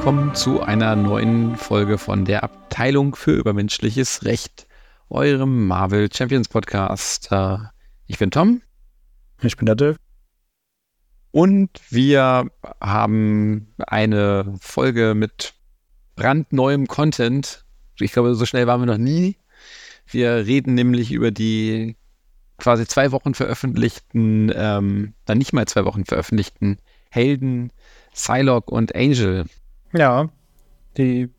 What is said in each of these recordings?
Willkommen zu einer neuen Folge von der Abteilung für übermenschliches Recht, eurem Marvel Champions Podcast. Äh, ich bin Tom. Ich bin der Dave. Und wir haben eine Folge mit brandneuem Content. Ich glaube, so schnell waren wir noch nie. Wir reden nämlich über die quasi zwei Wochen veröffentlichten, ähm, dann nicht mal zwei Wochen veröffentlichten Helden Psylocke und Angel. Ja, die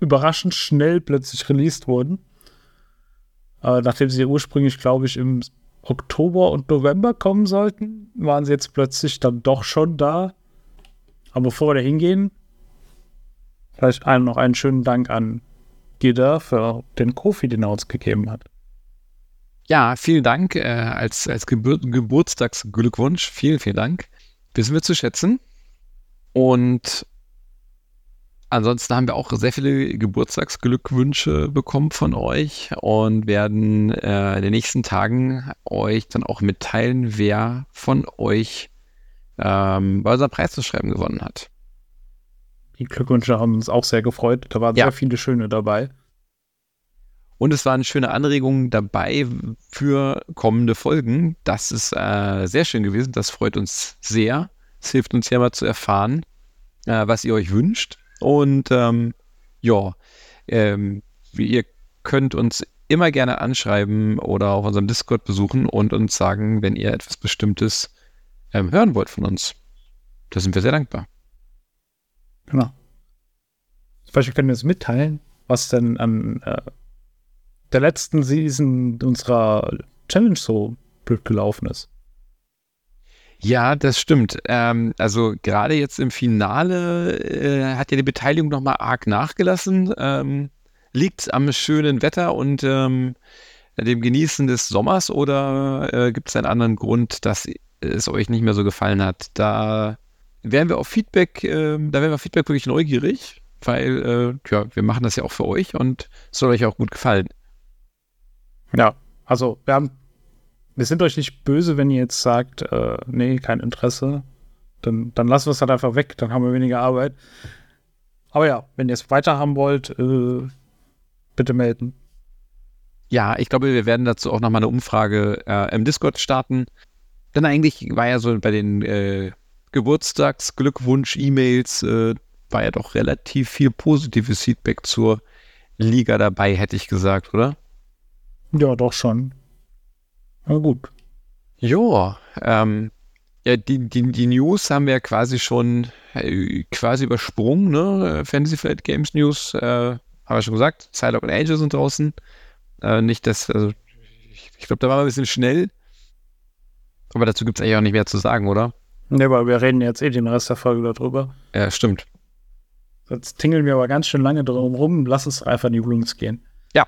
überraschend schnell plötzlich released wurden. Äh, nachdem sie ursprünglich, glaube ich, im Oktober und November kommen sollten, waren sie jetzt plötzlich dann doch schon da. Aber bevor wir da hingehen, vielleicht einen, noch einen schönen Dank an Gida für den Kofi, den er uns gegeben hat. Ja, vielen Dank äh, als, als Gebur Geburtstagsglückwunsch. Vielen, vielen Dank. Wissen wir zu schätzen. Und ansonsten haben wir auch sehr viele Geburtstagsglückwünsche bekommen von euch und werden äh, in den nächsten Tagen euch dann auch mitteilen, wer von euch ähm, bei unserem Preis zu schreiben gewonnen hat. Die Glückwünsche haben uns auch sehr gefreut. Da waren ja. sehr viele schöne dabei. Und es waren schöne Anregungen dabei für kommende Folgen. Das ist äh, sehr schön gewesen. Das freut uns sehr. Es hilft uns ja mal zu erfahren, äh, was ihr euch wünscht. Und ähm, ja, ähm, ihr könnt uns immer gerne anschreiben oder auf unserem Discord besuchen und uns sagen, wenn ihr etwas Bestimmtes ähm, hören wollt von uns. Da sind wir sehr dankbar. Genau. Zum Beispiel können wir uns mitteilen, was denn an äh, der letzten Season unserer Challenge so blöd gelaufen ist. Ja, das stimmt. Ähm, also gerade jetzt im Finale äh, hat ja die Beteiligung nochmal arg nachgelassen. Ähm, Liegt am schönen Wetter und ähm, dem Genießen des Sommers oder äh, gibt es einen anderen Grund, dass es euch nicht mehr so gefallen hat? Da wären wir auf Feedback, äh, da wären wir auf Feedback wirklich neugierig, weil äh, ja, wir machen das ja auch für euch und es soll euch auch gut gefallen. Ja, also wir haben wir sind euch nicht böse, wenn ihr jetzt sagt, äh, nee, kein Interesse. Dann, dann lassen wir es halt einfach weg, dann haben wir weniger Arbeit. Aber ja, wenn ihr es weiter haben wollt, äh, bitte melden. Ja, ich glaube, wir werden dazu auch nochmal eine Umfrage äh, im Discord starten. Denn eigentlich war ja so bei den äh, Geburtstagsglückwunsch-E-Mails äh, war ja doch relativ viel positives Feedback zur Liga dabei, hätte ich gesagt, oder? Ja, doch schon. Na gut. Ja, ähm, ja, die, die, die News haben wir ja quasi schon äh, quasi übersprungen, ne? Fantasy Flight Games News, äh, haben wir schon gesagt. Psylocke und Angel sind draußen. Äh, nicht das, also ich, ich glaube, da waren wir ein bisschen schnell. Aber dazu gibt es eigentlich auch nicht mehr zu sagen, oder? Ne, weil wir reden jetzt eh den Rest der Folge darüber. Ja, stimmt. Jetzt tingeln wir aber ganz schön lange drum rum. Lass uns einfach in die Rooms gehen. Ja.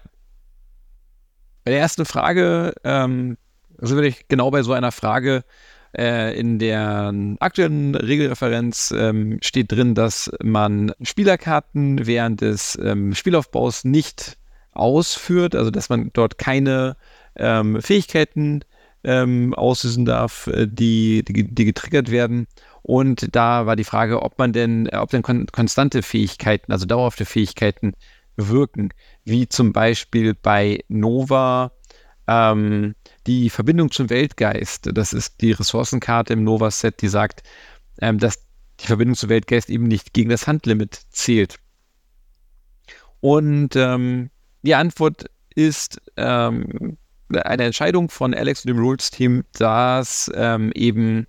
Bei der ersten Frage, ähm, also wirklich genau bei so einer Frage äh, in der aktuellen Regelreferenz ähm, steht drin, dass man Spielerkarten während des ähm, Spielaufbaus nicht ausführt, also dass man dort keine ähm, Fähigkeiten ähm, auslösen darf, äh, die, die, die, getriggert werden. Und da war die Frage, ob man denn, äh, ob denn kon konstante Fähigkeiten, also dauerhafte Fähigkeiten wirken, wie zum Beispiel bei Nova ähm, die Verbindung zum Weltgeist, das ist die Ressourcenkarte im Nova-Set, die sagt, ähm, dass die Verbindung zum Weltgeist eben nicht gegen das Handlimit zählt. Und ähm, die Antwort ist ähm, eine Entscheidung von Alex und dem Rules-Team, dass ähm, eben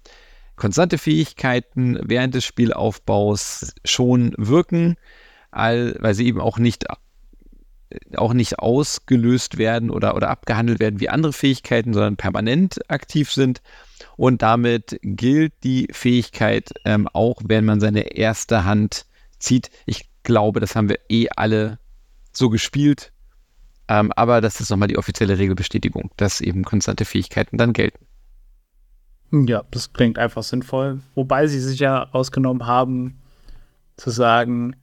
konstante Fähigkeiten während des Spielaufbaus schon wirken, all, weil sie eben auch nicht auch nicht ausgelöst werden oder, oder abgehandelt werden wie andere Fähigkeiten, sondern permanent aktiv sind. Und damit gilt die Fähigkeit ähm, auch, wenn man seine erste Hand zieht. Ich glaube, das haben wir eh alle so gespielt. Ähm, aber das ist nochmal die offizielle Regelbestätigung, dass eben konstante Fähigkeiten dann gelten. Ja, das klingt einfach sinnvoll. Wobei sie sich ja ausgenommen haben, zu sagen,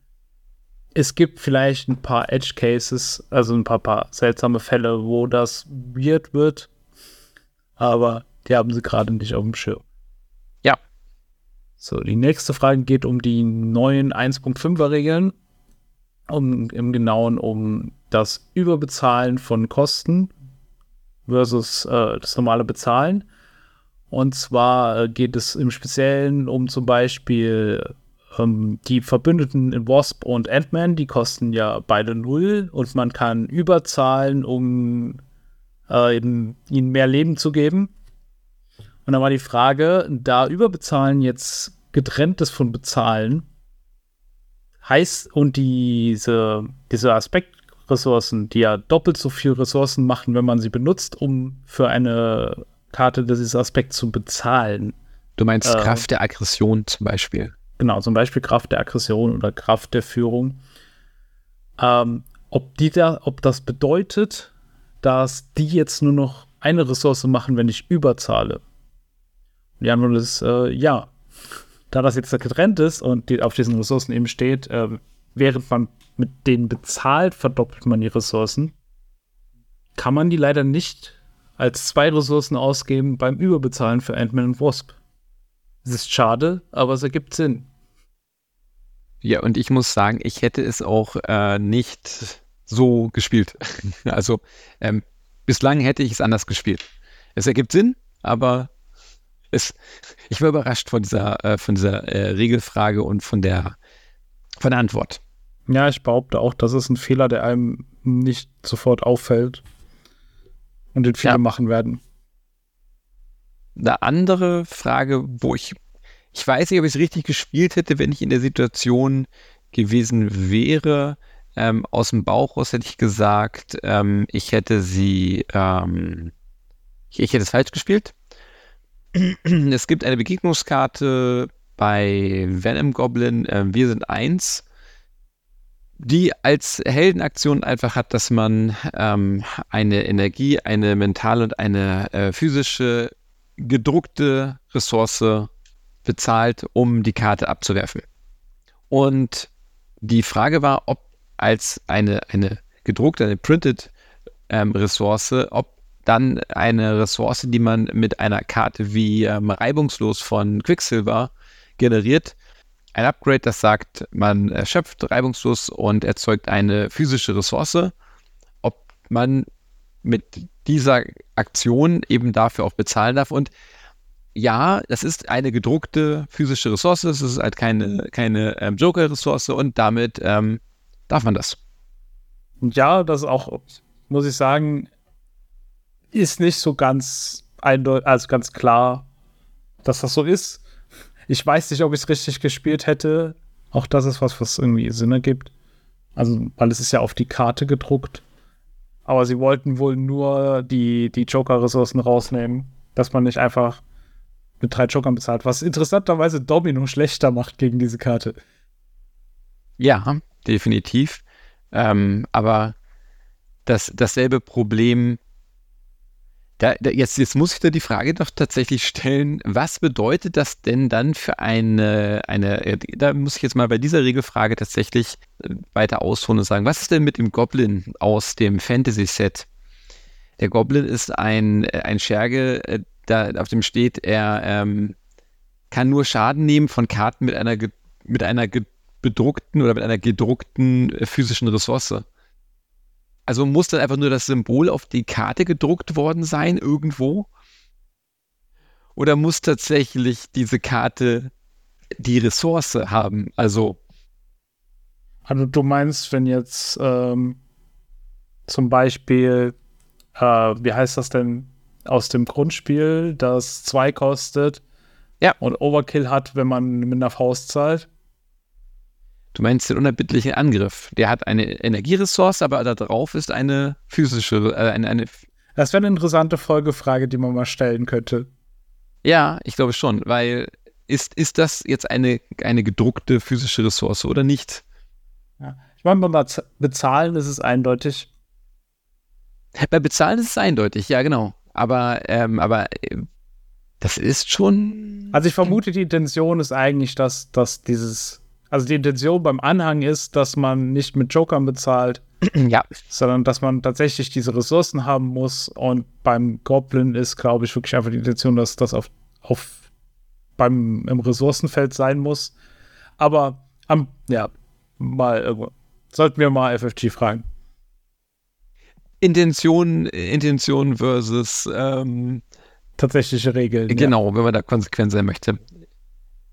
es gibt vielleicht ein paar Edge Cases, also ein paar, paar seltsame Fälle, wo das weird wird, aber die haben sie gerade nicht auf dem Schirm. Ja. So, die nächste Frage geht um die neuen 1.5er Regeln. Um, Im Genauen um das Überbezahlen von Kosten versus äh, das normale Bezahlen. Und zwar äh, geht es im Speziellen um zum Beispiel ähm, die Verbündeten in Wasp und Ant-Man, die kosten ja beide null und man kann überzahlen, um äh, ihnen mehr Leben zu geben. Und dann war die Frage, da Überbezahlen jetzt getrennt ist von Bezahlen, heißt und diese, diese Aspektressourcen, die ja doppelt so viel Ressourcen machen, wenn man sie benutzt, um für eine Karte dieses Aspekts zu bezahlen. Du meinst äh, Kraft der Aggression zum Beispiel. Genau, zum Beispiel Kraft der Aggression oder Kraft der Führung. Ähm, ob, die da, ob das bedeutet, dass die jetzt nur noch eine Ressource machen, wenn ich überzahle. Die Antwort ist äh, ja. Da das jetzt getrennt ist und die auf diesen Ressourcen eben steht, äh, während man mit denen bezahlt, verdoppelt man die Ressourcen, kann man die leider nicht als zwei Ressourcen ausgeben beim Überbezahlen für Ant-Man und Wasp. Es ist schade, aber es ergibt Sinn. Ja, und ich muss sagen, ich hätte es auch äh, nicht so gespielt. also ähm, bislang hätte ich es anders gespielt. Es ergibt Sinn, aber es, ich war überrascht von dieser, äh, von dieser äh, Regelfrage und von der, von der Antwort. Ja, ich behaupte auch, das ist ein Fehler, der einem nicht sofort auffällt und den viele ja. machen werden. Eine andere Frage, wo ich, ich weiß nicht, ob ich es richtig gespielt hätte, wenn ich in der Situation gewesen wäre. Ähm, aus dem Bauch raus hätte ich gesagt, ähm, ich hätte sie, ähm, ich, ich hätte es falsch gespielt. es gibt eine Begegnungskarte bei Venom Goblin, äh, wir sind eins die als Heldenaktion einfach hat, dass man ähm, eine Energie, eine mentale und eine äh, physische gedruckte Ressource bezahlt, um die Karte abzuwerfen. Und die Frage war, ob als eine, eine gedruckte, eine printed ähm, Ressource, ob dann eine Ressource, die man mit einer Karte wie ähm, reibungslos von Quicksilver generiert, ein Upgrade, das sagt, man erschöpft reibungslos und erzeugt eine physische Ressource. Ob man mit dieser Aktion eben dafür auch bezahlen darf. Und ja, das ist eine gedruckte physische Ressource. Es ist halt keine, keine ähm, Joker-Ressource und damit ähm, darf man das. Ja, das auch, muss ich sagen, ist nicht so ganz eindeutig, also ganz klar, dass das so ist. Ich weiß nicht, ob ich es richtig gespielt hätte. Auch das ist was, was irgendwie Sinn ergibt. Also, weil es ist ja auf die Karte gedruckt. Aber sie wollten wohl nur die, die Joker-Ressourcen rausnehmen, dass man nicht einfach mit drei Jokern bezahlt, was interessanterweise Domino schlechter macht gegen diese Karte. Ja, definitiv. Ähm, aber das, dasselbe Problem da, da, jetzt, jetzt muss ich da die Frage doch tatsächlich stellen, was bedeutet das denn dann für eine, eine, äh, da muss ich jetzt mal bei dieser Regelfrage tatsächlich äh, weiter ausholen und sagen, was ist denn mit dem Goblin aus dem Fantasy-Set? Der Goblin ist ein, äh, ein Scherge, da auf dem steht, er ähm, kann nur Schaden nehmen von Karten mit einer, mit einer bedruckten oder mit einer gedruckten physischen Ressource. Also muss dann einfach nur das Symbol auf die Karte gedruckt worden sein irgendwo? Oder muss tatsächlich diese Karte die Ressource haben? Also. Also du meinst, wenn jetzt ähm, zum Beispiel, äh, wie heißt das denn aus dem Grundspiel, das 2 kostet ja. und Overkill hat, wenn man mit einer Faust zahlt? Du meinst den unerbittlichen Angriff. Der hat eine Energieressource, aber da drauf ist eine physische, äh, eine, eine Das wäre eine interessante Folgefrage, die man mal stellen könnte. Ja, ich glaube schon, weil ist, ist das jetzt eine, eine gedruckte physische Ressource oder nicht? Ja. Ich meine, beim Bezahlen ist es eindeutig. Bei Bezahlen ist es eindeutig, ja, genau. Aber, ähm, aber äh, das ist schon. Also ich vermute, die Intention ist eigentlich, dass, dass dieses also die Intention beim Anhang ist, dass man nicht mit Jokern bezahlt, ja. sondern dass man tatsächlich diese Ressourcen haben muss. Und beim Goblin ist, glaube ich, wirklich einfach die Intention, dass das auf, auf beim im Ressourcenfeld sein muss. Aber am, ja, mal irgendwo. Sollten wir mal FFG fragen. Intention, Intention versus ähm, tatsächliche Regeln. Genau, ja. wenn man da konsequent sein möchte.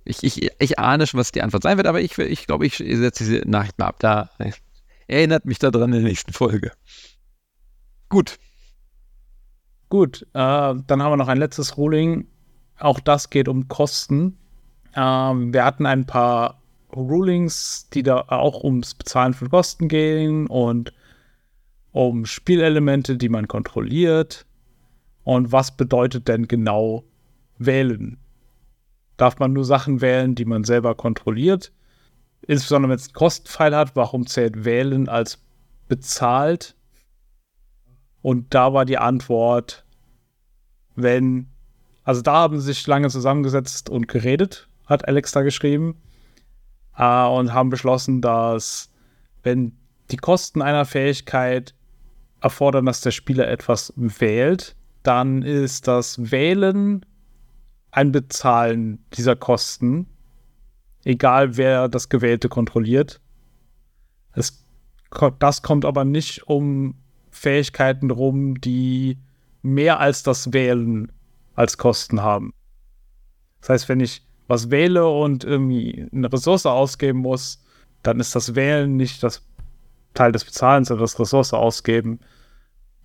Ich, ich, ich ahne schon, was die Antwort sein wird, aber ich, ich glaube, ich setze diese Nachricht mal ab. Da erinnert mich daran in der nächsten Folge. Gut. Gut, äh, dann haben wir noch ein letztes Ruling. Auch das geht um Kosten. Ähm, wir hatten ein paar Rulings, die da auch ums Bezahlen von Kosten gehen und um Spielelemente, die man kontrolliert. Und was bedeutet denn genau wählen? Darf man nur Sachen wählen, die man selber kontrolliert? Insbesondere wenn es einen Kostenpfeil hat, warum zählt wählen als bezahlt? Und da war die Antwort, wenn, also da haben sie sich lange zusammengesetzt und geredet, hat Alex da geschrieben, äh, und haben beschlossen, dass wenn die Kosten einer Fähigkeit erfordern, dass der Spieler etwas wählt, dann ist das Wählen ein Bezahlen dieser Kosten, egal wer das Gewählte kontrolliert. Es, das kommt aber nicht um Fähigkeiten rum, die mehr als das Wählen als Kosten haben. Das heißt, wenn ich was wähle und irgendwie eine Ressource ausgeben muss, dann ist das Wählen nicht das Teil des Bezahlens, sondern das Ressource ausgeben.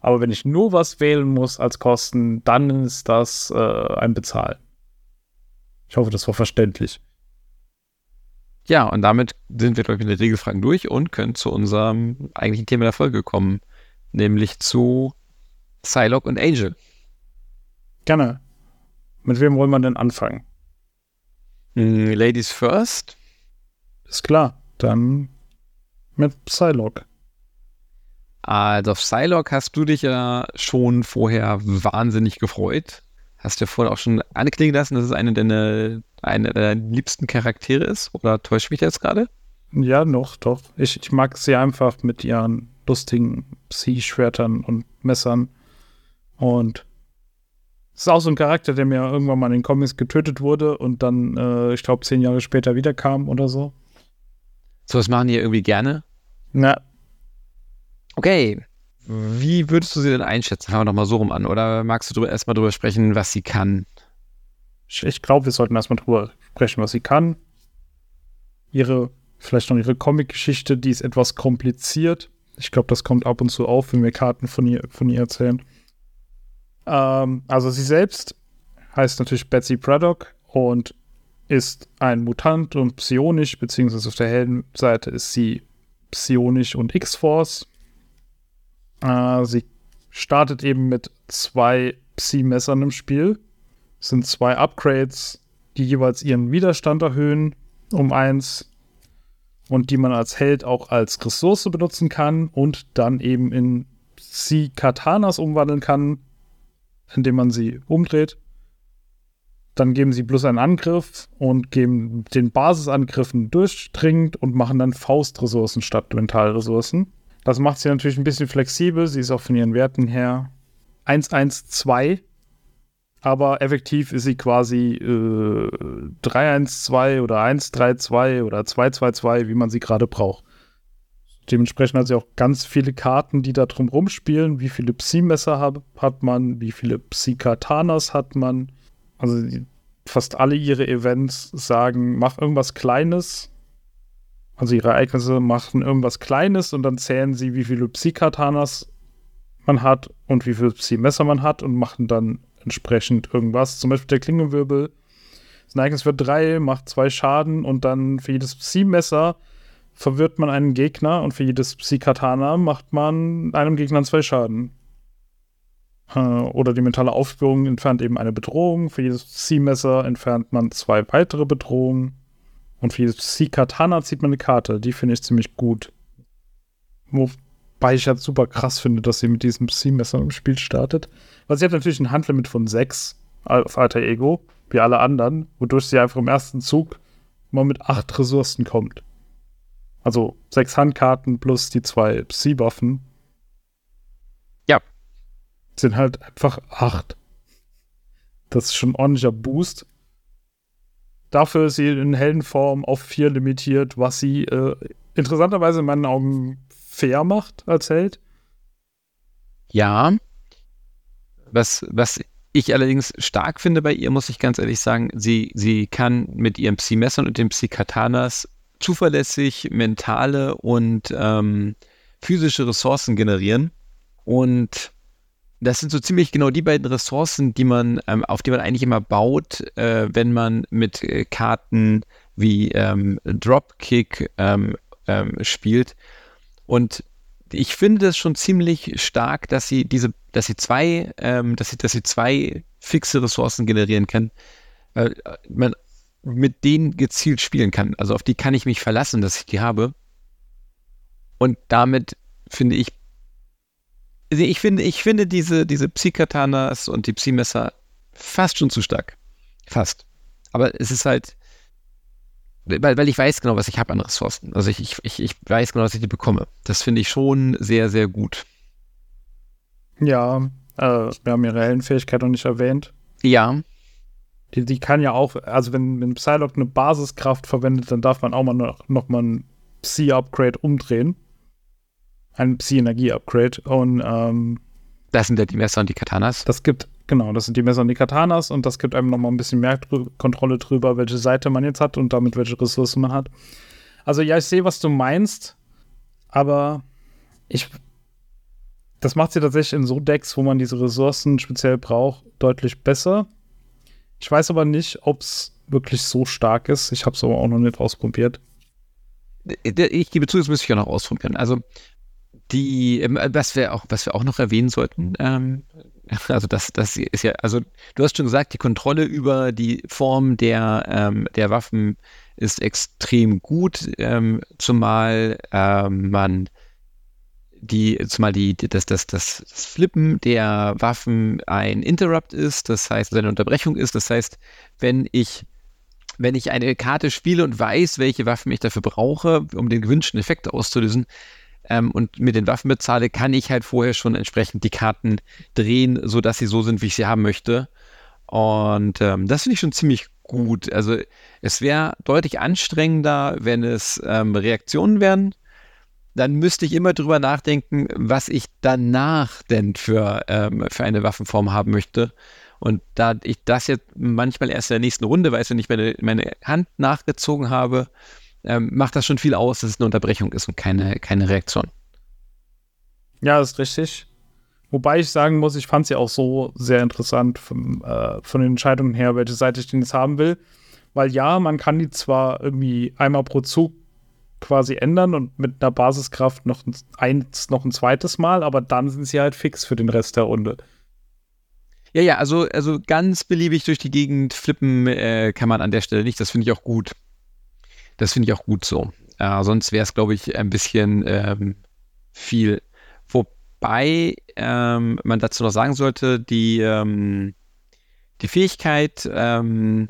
Aber wenn ich nur was wählen muss als Kosten, dann ist das äh, ein Bezahlen. Ich hoffe, das war verständlich. Ja, und damit sind wir, glaube ich, mit den Regelfragen durch und können zu unserem eigentlichen Thema der Folge kommen, nämlich zu Psylocke und Angel. Gerne. Mit wem wollen wir denn anfangen? Hm, Ladies first? Ist klar. Dann mit Psylocke. Also auf Psylocke hast du dich ja schon vorher wahnsinnig gefreut. Hast du ja vorhin auch schon anklingen lassen, dass es eine deiner, eine deiner liebsten Charaktere ist? Oder täuscht mich jetzt gerade? Ja, noch, doch. Ich, ich mag sie einfach mit ihren lustigen Psi-Schwertern und Messern. Und es ist auch so ein Charakter, der mir irgendwann mal in den Comics getötet wurde und dann, äh, ich glaube, zehn Jahre später wiederkam oder so. So was machen die irgendwie gerne? Na, Okay. Wie würdest du sie denn einschätzen? Fangen wir doch mal so rum an. Oder magst du erstmal drüber sprechen, was sie kann? Ich, glaube, wir sollten erstmal drüber sprechen, was sie kann. Ihre, vielleicht noch ihre Comic-Geschichte, die ist etwas kompliziert. Ich glaube, das kommt ab und zu auf, wenn wir Karten von ihr, von ihr erzählen. Ähm, also sie selbst heißt natürlich Betsy Braddock und ist ein Mutant und psionisch, beziehungsweise auf der Heldenseite ist sie psionisch und X-Force. Äh, sie startet eben mit zwei Psi-Messern im Spiel. Es sind zwei Upgrades, die jeweils ihren Widerstand erhöhen um eins und die man als Held auch als Ressource benutzen kann und dann eben in Psi-Katanas umwandeln kann, indem man sie umdreht. Dann geben sie bloß einen Angriff und geben den Basisangriffen durchdringend und machen dann Faustressourcen statt Mentalressourcen. Das macht sie natürlich ein bisschen flexibel. Sie ist auch von ihren Werten her 112. Aber effektiv ist sie quasi äh, 312 oder 132 oder 222, wie man sie gerade braucht. Dementsprechend hat sie auch ganz viele Karten, die da drum rumspielen. Wie viele Psi-Messer hat, hat man, wie viele Psi-Katanas hat man. Also fast alle ihre Events sagen, mach irgendwas Kleines, also ihre Ereignisse machen irgendwas Kleines und dann zählen sie, wie viele Psi-Katanas man hat und wie viele Psi-Messer man hat und machen dann entsprechend irgendwas. Zum Beispiel der Klingenwirbel. Das Ereignis wird drei, macht zwei Schaden und dann für jedes Psi-Messer verwirrt man einen Gegner und für jedes Psi-Katana macht man einem Gegner zwei Schaden. Äh, oder die mentale Aufspürung entfernt eben eine Bedrohung. Für jedes Psi-Messer entfernt man zwei weitere Bedrohungen. Und für jedes Katana zieht man eine Karte. Die finde ich ziemlich gut. Wobei ich halt super krass finde, dass sie mit diesem Psi-Messer im Spiel startet. Weil sie hat natürlich ein Handlimit von 6 auf Alter Ego, wie alle anderen, wodurch sie einfach im ersten Zug mal mit 8 Ressourcen kommt. Also 6 Handkarten plus die zwei Psi-Waffen. Ja. Sind halt einfach 8. Das ist schon ein ordentlicher Boost. Dafür ist sie in Heldenform auf vier limitiert, was sie äh, interessanterweise in meinen Augen fair macht als Held. Ja. Was, was ich allerdings stark finde bei ihr, muss ich ganz ehrlich sagen, sie, sie kann mit ihren Psi-Messern und den Psi-Katanas zuverlässig mentale und ähm, physische Ressourcen generieren. Und das sind so ziemlich genau die beiden Ressourcen, die man, ähm, auf die man eigentlich immer baut, äh, wenn man mit äh, Karten wie ähm, Dropkick ähm, ähm, spielt. Und ich finde das schon ziemlich stark, dass sie diese, dass sie zwei, ähm, dass sie, dass sie zwei fixe Ressourcen generieren kann. Äh, man mit denen gezielt spielen kann. Also auf die kann ich mich verlassen, dass ich die habe. Und damit finde ich, ich finde, ich finde diese, diese Psykatanas und die Psymesser fast schon zu stark. Fast. Aber es ist halt, weil, weil ich weiß genau, was ich habe an Ressourcen. Also ich, ich, ich weiß genau, was ich die bekomme. Das finde ich schon sehr, sehr gut. Ja, äh, wir haben ihre Heldenfähigkeit noch nicht erwähnt. Ja. Die, die kann ja auch, also wenn, wenn Psylocke eine Basiskraft verwendet, dann darf man auch mal noch, noch mal ein Psi-Upgrade umdrehen. Ein Psi-Energie-Upgrade. Und ähm, das sind ja die Messer und die Katanas. Das gibt, genau, das sind die Messer und die Katanas und das gibt einem noch mal ein bisschen mehr drü Kontrolle drüber, welche Seite man jetzt hat und damit welche Ressourcen man hat. Also ja, ich sehe, was du meinst, aber ich das macht sie tatsächlich in so Decks, wo man diese Ressourcen speziell braucht, deutlich besser. Ich weiß aber nicht, ob es wirklich so stark ist. Ich habe es aber auch noch nicht ausprobiert. Ich gebe zu, das müsste ich ja noch ausprobieren. Also die, ähm, was wir auch, was wir auch noch erwähnen sollten, ähm, also das, das ist ja, also du hast schon gesagt, die Kontrolle über die Form der, ähm, der Waffen ist extrem gut, ähm, zumal ähm, man die, zumal die, das, das, das, das Flippen der Waffen ein Interrupt ist, das heißt, eine Unterbrechung ist. Das heißt, wenn ich, wenn ich eine Karte spiele und weiß, welche Waffen ich dafür brauche, um den gewünschten Effekt auszulösen, ähm, und mit den Waffen bezahle, kann ich halt vorher schon entsprechend die Karten drehen, sodass sie so sind, wie ich sie haben möchte. Und ähm, das finde ich schon ziemlich gut. Also es wäre deutlich anstrengender, wenn es ähm, Reaktionen wären dann müsste ich immer drüber nachdenken, was ich danach denn für, ähm, für eine Waffenform haben möchte. Und da ich das jetzt manchmal erst in der nächsten Runde weiß, wenn ich meine, meine Hand nachgezogen habe, ähm, macht das schon viel aus, dass es eine Unterbrechung ist und keine, keine Reaktion. Ja, das ist richtig. Wobei ich sagen muss, ich fand sie auch so sehr interessant vom, äh, von den Entscheidungen her, welche Seite ich denn jetzt haben will. Weil ja, man kann die zwar irgendwie einmal pro Zug quasi ändern und mit einer Basiskraft noch ein, eins, noch ein zweites Mal, aber dann sind sie halt fix für den Rest der Runde. Ja, ja, also, also ganz beliebig durch die Gegend flippen äh, kann man an der Stelle nicht. Das finde ich auch gut. Das finde ich auch gut so. Äh, sonst wäre es, glaube ich, ein bisschen ähm, viel. Wobei ähm, man dazu noch sagen sollte, die, ähm, die Fähigkeit, ähm,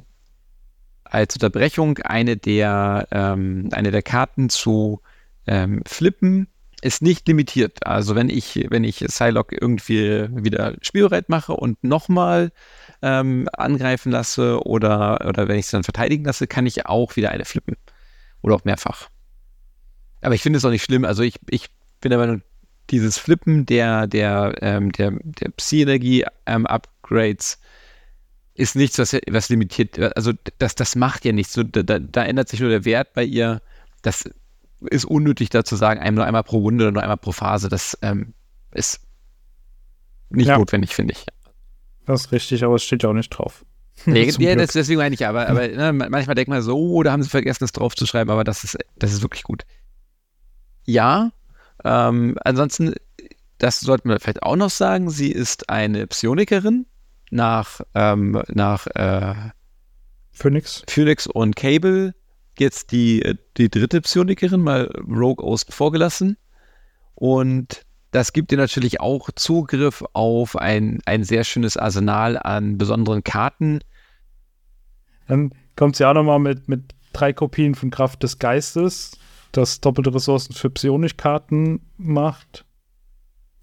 als Unterbrechung eine der, ähm, eine der Karten zu ähm, flippen, ist nicht limitiert. Also wenn ich, wenn ich Psylocke irgendwie wieder spielbereit mache und nochmal ähm, angreifen lasse oder, oder wenn ich es dann verteidigen lasse, kann ich auch wieder eine flippen. Oder auch mehrfach. Aber ich finde es auch nicht schlimm. Also ich, ich bin der Meinung, dieses Flippen der, der, ähm, der, der Psi-Energie-Upgrades ähm, ist nichts, was, was limitiert, also das, das macht ja nichts. So, da, da ändert sich nur der Wert bei ihr. Das ist unnötig da zu sagen, einem nur einmal pro Runde oder nur einmal pro Phase. Das ähm, ist nicht ja. notwendig, finde ich. Das ist richtig, aber es steht ja auch nicht drauf. Nee, ja, das, deswegen meine ich ja, aber, aber ne, manchmal denkt man so, oh, da haben sie vergessen, das drauf zu schreiben, aber das ist, das ist wirklich gut. Ja, ähm, ansonsten, das sollten wir vielleicht auch noch sagen, sie ist eine Psionikerin, nach, ähm, nach äh, Phoenix. Phoenix und Cable jetzt die, die dritte Psionikerin mal Rogue außen vorgelassen. Und das gibt dir natürlich auch Zugriff auf ein, ein sehr schönes Arsenal an besonderen Karten. Dann kommt sie auch nochmal mit, mit drei Kopien von Kraft des Geistes, das doppelte Ressourcen für Psionik-Karten macht.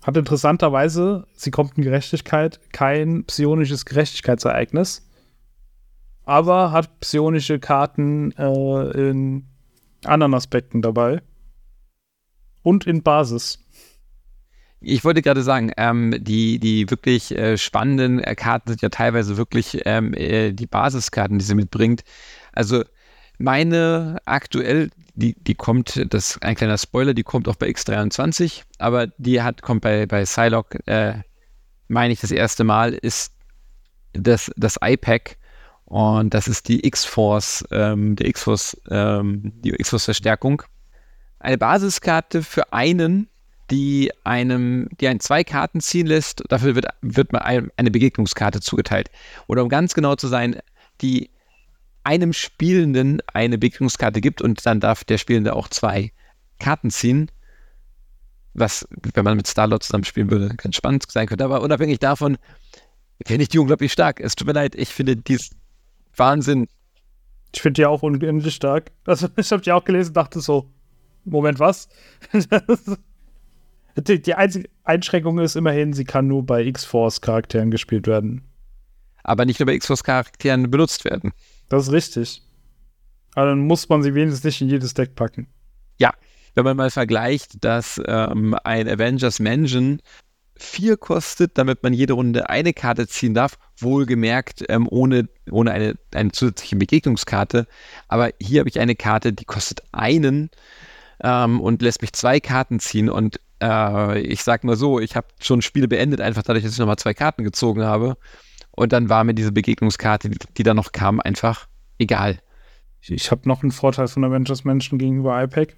Hat interessanterweise, sie kommt in Gerechtigkeit, kein psionisches Gerechtigkeitsereignis. aber hat psionische Karten äh, in anderen Aspekten dabei. Und in Basis. Ich wollte gerade sagen, ähm, die, die wirklich äh, spannenden äh, Karten sind ja teilweise wirklich ähm, äh, die Basiskarten, die sie mitbringt. Also meine aktuell, die, die kommt, das ein kleiner Spoiler, die kommt auch bei X23, aber die hat, kommt bei, bei Psylocke, äh, meine ich, das erste Mal, ist das, das iPack und das ist die X-Force, ähm, die X-Force, ähm, die X-Force-Verstärkung. Eine Basiskarte für einen, die einem, die einen zwei Karten ziehen lässt, dafür wird, wird man eine Begegnungskarte zugeteilt. Oder um ganz genau zu sein, die einem Spielenden eine Begegnungskarte gibt und dann darf der Spielende auch zwei Karten ziehen. Was, wenn man mit Starlord zusammen spielen würde, ganz spannend sein könnte. Aber unabhängig davon finde ich die unglaublich stark. Es tut mir leid, ich finde dies Wahnsinn. Ich finde die auch unendlich stark. Also ich habe die auch gelesen und dachte so, Moment, was? die, die einzige Einschränkung ist immerhin, sie kann nur bei X-Force-Charakteren gespielt werden. Aber nicht nur bei X-Force-Charakteren benutzt werden. Das ist richtig. Aber dann muss man sie wenigstens nicht in jedes Deck packen. Ja, wenn man mal vergleicht, dass ähm, ein Avengers Mansion vier kostet, damit man jede Runde eine Karte ziehen darf, wohlgemerkt ähm, ohne, ohne eine, eine zusätzliche Begegnungskarte. Aber hier habe ich eine Karte, die kostet einen ähm, und lässt mich zwei Karten ziehen. Und äh, ich sag mal so, ich habe schon Spiele beendet, einfach dadurch, dass ich nochmal zwei Karten gezogen habe. Und dann war mir diese Begegnungskarte, die, die da noch kam, einfach egal. Ich, ich habe noch einen Vorteil von Avengers Menschen gegenüber iPack.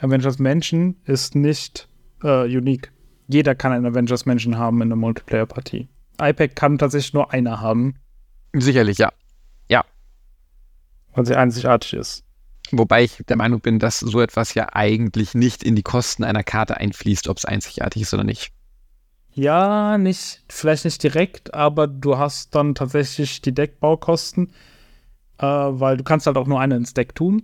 Avengers Menschen ist nicht äh, unique. Jeder kann einen Avengers Menschen haben in einer Multiplayer-Partie. iPack kann tatsächlich nur einer haben. Sicherlich, ja. Ja. Weil sie einzigartig ist. Wobei ich der Meinung bin, dass so etwas ja eigentlich nicht in die Kosten einer Karte einfließt, ob es einzigartig ist oder nicht. Ja, nicht, vielleicht nicht direkt, aber du hast dann tatsächlich die Deckbaukosten, äh, weil du kannst halt auch nur eine ins Deck tun.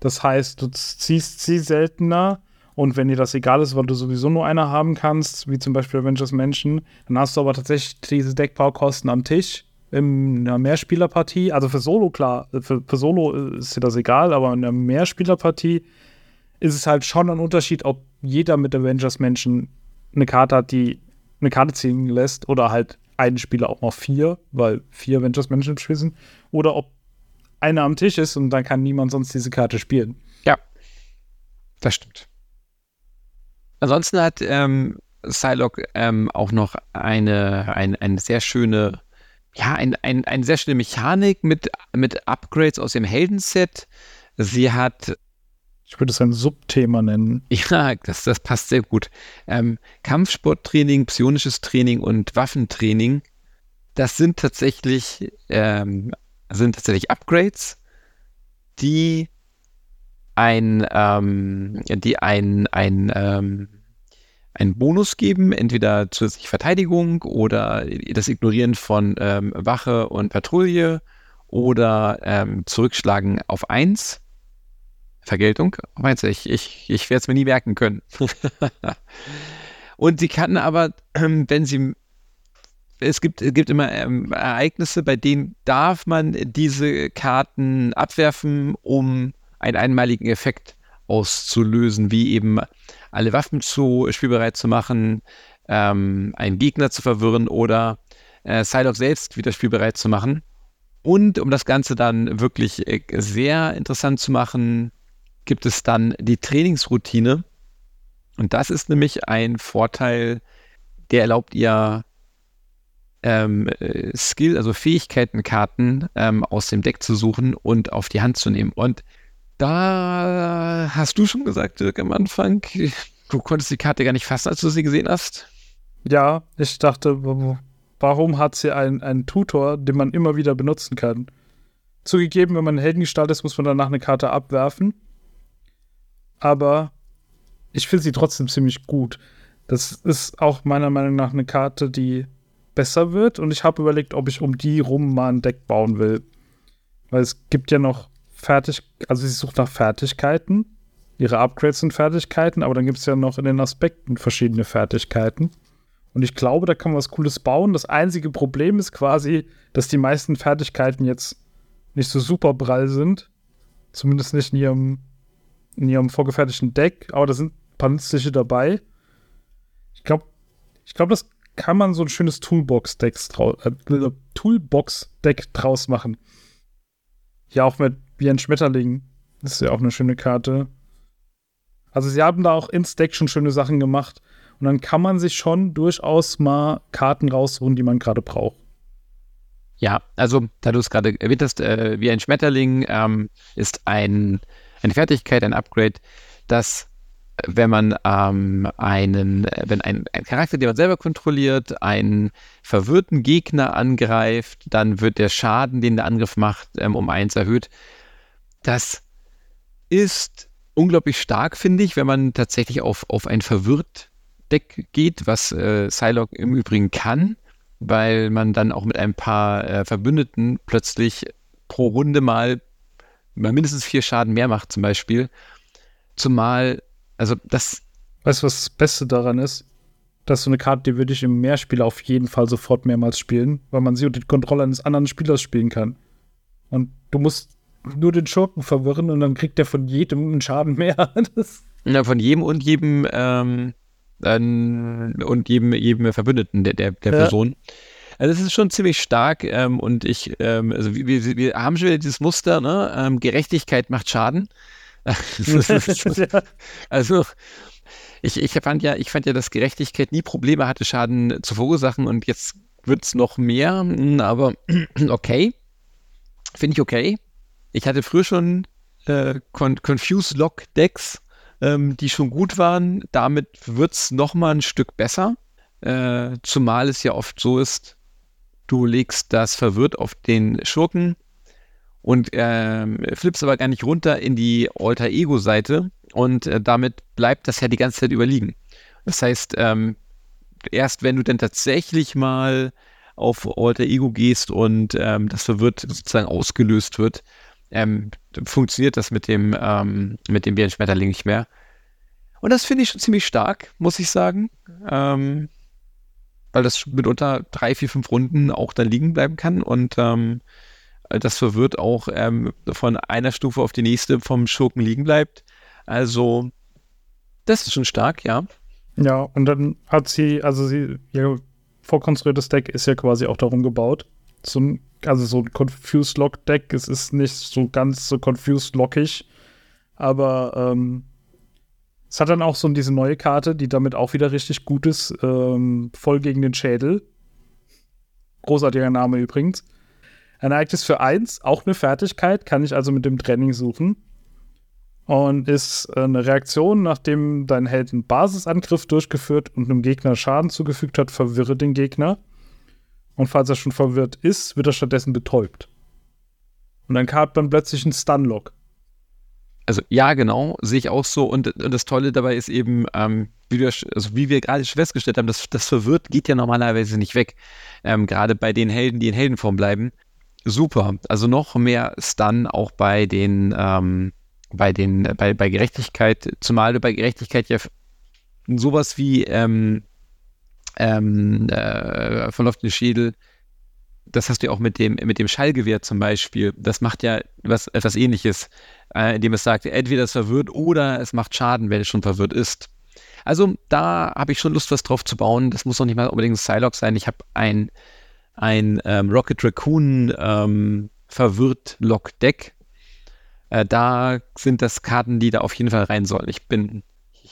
Das heißt, du ziehst sie seltener und wenn dir das egal ist, weil du sowieso nur eine haben kannst, wie zum Beispiel Avengers Menschen, dann hast du aber tatsächlich diese Deckbaukosten am Tisch in einer Mehrspielerpartie. Also für Solo, klar, für, für Solo ist dir das egal, aber in einer Mehrspielerpartie ist es halt schon ein Unterschied, ob jeder mit Avengers Menschen eine Karte hat, die eine Karte ziehen lässt oder halt einen Spieler auch noch vier, weil vier Avengers Menschen im Spiel sind, oder ob einer am Tisch ist und dann kann niemand sonst diese Karte spielen. Ja, das stimmt. Ansonsten hat ähm, Psylocke ähm, auch noch eine, eine, eine sehr schöne, ja, ein, ein, eine sehr schöne Mechanik mit, mit Upgrades aus dem Heldenset. Sie hat ich würde es ein Subthema nennen. Ja, das, das passt sehr gut. Ähm, Kampfsporttraining, psionisches Training und Waffentraining, das sind tatsächlich, ähm, sind tatsächlich Upgrades, die ein, ähm, die ein, ein, ähm, einen Bonus geben, entweder zusätzliche Verteidigung oder das Ignorieren von ähm, Wache und Patrouille oder ähm, Zurückschlagen auf 1 Vergeltung? Meinst du, ich, ich, ich werde es mir nie merken können. und sie kann aber, ähm, wenn sie es gibt, es gibt immer ähm, Ereignisse, bei denen darf man diese Karten abwerfen, um einen einmaligen Effekt auszulösen, wie eben alle Waffen zu spielbereit zu machen, ähm, einen Gegner zu verwirren oder äh, Psylocke selbst wieder spielbereit zu machen. Und um das Ganze dann wirklich äh, sehr interessant zu machen, gibt es dann die Trainingsroutine. Und das ist nämlich ein Vorteil, der erlaubt ihr ähm, äh, Skill, also Fähigkeitenkarten ähm, aus dem Deck zu suchen und auf die Hand zu nehmen. Und da hast du schon gesagt, Dirk, am Anfang, du konntest die Karte gar nicht fassen, als du sie gesehen hast. Ja, ich dachte, warum hat sie einen, einen Tutor, den man immer wieder benutzen kann? Zugegeben, wenn man Heldengestalt ist, muss man danach eine Karte abwerfen aber ich finde sie trotzdem ziemlich gut. Das ist auch meiner Meinung nach eine Karte, die besser wird und ich habe überlegt, ob ich um die rum mal ein Deck bauen will. Weil es gibt ja noch fertig, also sie sucht nach Fertigkeiten. Ihre Upgrades sind Fertigkeiten, aber dann gibt es ja noch in den Aspekten verschiedene Fertigkeiten. Und ich glaube, da kann man was Cooles bauen. Das einzige Problem ist quasi, dass die meisten Fertigkeiten jetzt nicht so super prall sind. Zumindest nicht in ihrem, in ihrem vorgefertigten Deck, aber da sind ein paar nützliche dabei. Ich glaube, ich glaube, das kann man so ein schönes Toolbox-Deck äh, Toolbox draus machen. Ja, auch mit wie ein Schmetterling. Das ist ja auch eine schöne Karte. Also sie haben da auch ins Deck schon schöne Sachen gemacht. Und dann kann man sich schon durchaus mal Karten rausholen, die man gerade braucht. Ja, also da du es gerade erwähnt hast, äh, wie ein Schmetterling ähm, ist ein, eine Fertigkeit, ein Upgrade, das, wenn man ähm, einen, wenn ein, ein Charakter, den man selber kontrolliert, einen verwirrten Gegner angreift, dann wird der Schaden, den der Angriff macht, ähm, um eins erhöht. Das ist unglaublich stark, finde ich, wenn man tatsächlich auf, auf ein verwirrt Deck geht, was äh, Psylocke im Übrigen kann weil man dann auch mit ein paar äh, Verbündeten plötzlich pro Runde mal, mal mindestens vier Schaden mehr macht, zum Beispiel. Zumal, also das. Weißt du, was das Beste daran ist? Das ist so eine Karte, die würde ich im Mehrspieler auf jeden Fall sofort mehrmals spielen, weil man sie unter die Kontrolle eines anderen Spielers spielen kann. Und du musst nur den Schurken verwirren und dann kriegt der von jedem einen Schaden mehr. ja, von jedem und jedem ähm, ähm, und jedem, jedem Verbündeten der, der, der ja. Person. Also das ist schon ziemlich stark ähm, und ich, ähm, also wir, wir, haben schon wieder dieses Muster, ne? Ähm, Gerechtigkeit macht Schaden. also ich, ich fand ja, ich fand ja, dass Gerechtigkeit nie Probleme hatte, Schaden zu verursachen und jetzt wird es noch mehr, hm, aber okay. Finde ich okay. Ich hatte früher schon äh, Con Confuse Lock Decks ähm, die schon gut waren. Damit wird es nochmal ein Stück besser. Äh, zumal es ja oft so ist, du legst das verwirrt auf den Schurken und äh, flippst aber gar nicht runter in die Alter-Ego-Seite und äh, damit bleibt das ja die ganze Zeit überliegen. Das heißt, ähm, erst wenn du dann tatsächlich mal auf Alter Ego gehst und ähm, das verwirrt sozusagen ausgelöst wird, ähm, funktioniert das mit dem, ähm, mit dem Bärenschmetterling nicht mehr. Und das finde ich schon ziemlich stark, muss ich sagen. Ähm, weil das mitunter drei, vier, fünf Runden auch dann liegen bleiben kann und ähm, das verwirrt auch ähm, von einer Stufe auf die nächste vom Schurken liegen bleibt. Also, das ist schon stark, ja. Ja, und dann hat sie, also sie, ihr vorkonstruiertes Deck ist ja quasi auch darum gebaut, so ein also so ein Confused Lock Deck. Es ist nicht so ganz so confused lockig, aber ähm, es hat dann auch so diese neue Karte, die damit auch wieder richtig gut ist, ähm, voll gegen den Schädel. Großartiger Name übrigens. Ein Ereignis für eins, auch eine Fertigkeit, kann ich also mit dem Training suchen. Und ist eine Reaktion, nachdem dein Held einen Basisangriff durchgeführt und einem Gegner Schaden zugefügt hat, verwirre den Gegner. Und falls er schon verwirrt ist, wird er stattdessen betäubt. Und dann hat man plötzlich einen Stunlock. Also ja, genau, sehe ich auch so. Und, und das Tolle dabei ist eben, ähm, wie, wir, also wie wir gerade festgestellt haben, das, das Verwirrt geht ja normalerweise nicht weg. Ähm, gerade bei den Helden, die in Heldenform bleiben. Super. Also noch mehr Stun auch bei den, ähm, bei den, bei, bei Gerechtigkeit, zumal bei Gerechtigkeit ja sowas wie ähm, ähm, äh, verlaufenden Schädel. Das hast du ja auch mit dem, mit dem Schallgewehr zum Beispiel. Das macht ja was, etwas ähnliches, äh, indem es sagt, entweder es verwirrt oder es macht Schaden, wenn es schon verwirrt ist. Also da habe ich schon Lust, was drauf zu bauen. Das muss noch nicht mal unbedingt ein Psylocke sein. Ich habe ein, ein ähm, Rocket Raccoon ähm, verwirrt Lock Deck. Äh, da sind das Karten, die da auf jeden Fall rein sollen. Ich bin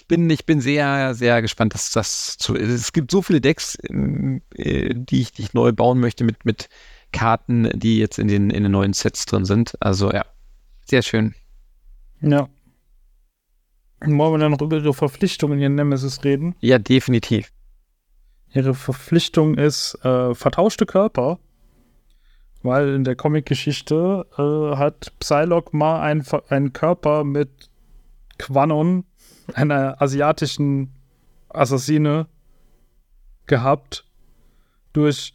ich bin, ich bin sehr, sehr gespannt, dass das zu. Es gibt so viele Decks, ähm, äh, die ich, die ich neu bauen möchte mit, mit Karten, die jetzt in den, in den neuen Sets drin sind. Also ja, sehr schön. Ja. Wollen wir dann noch über ihre Verpflichtungen in Nemesis reden? Ja, definitiv. Ihre Verpflichtung ist äh, vertauschte Körper, weil in der Comic-Geschichte äh, hat Psylocke mal einen Körper mit Quanon einer asiatischen Assassine gehabt durch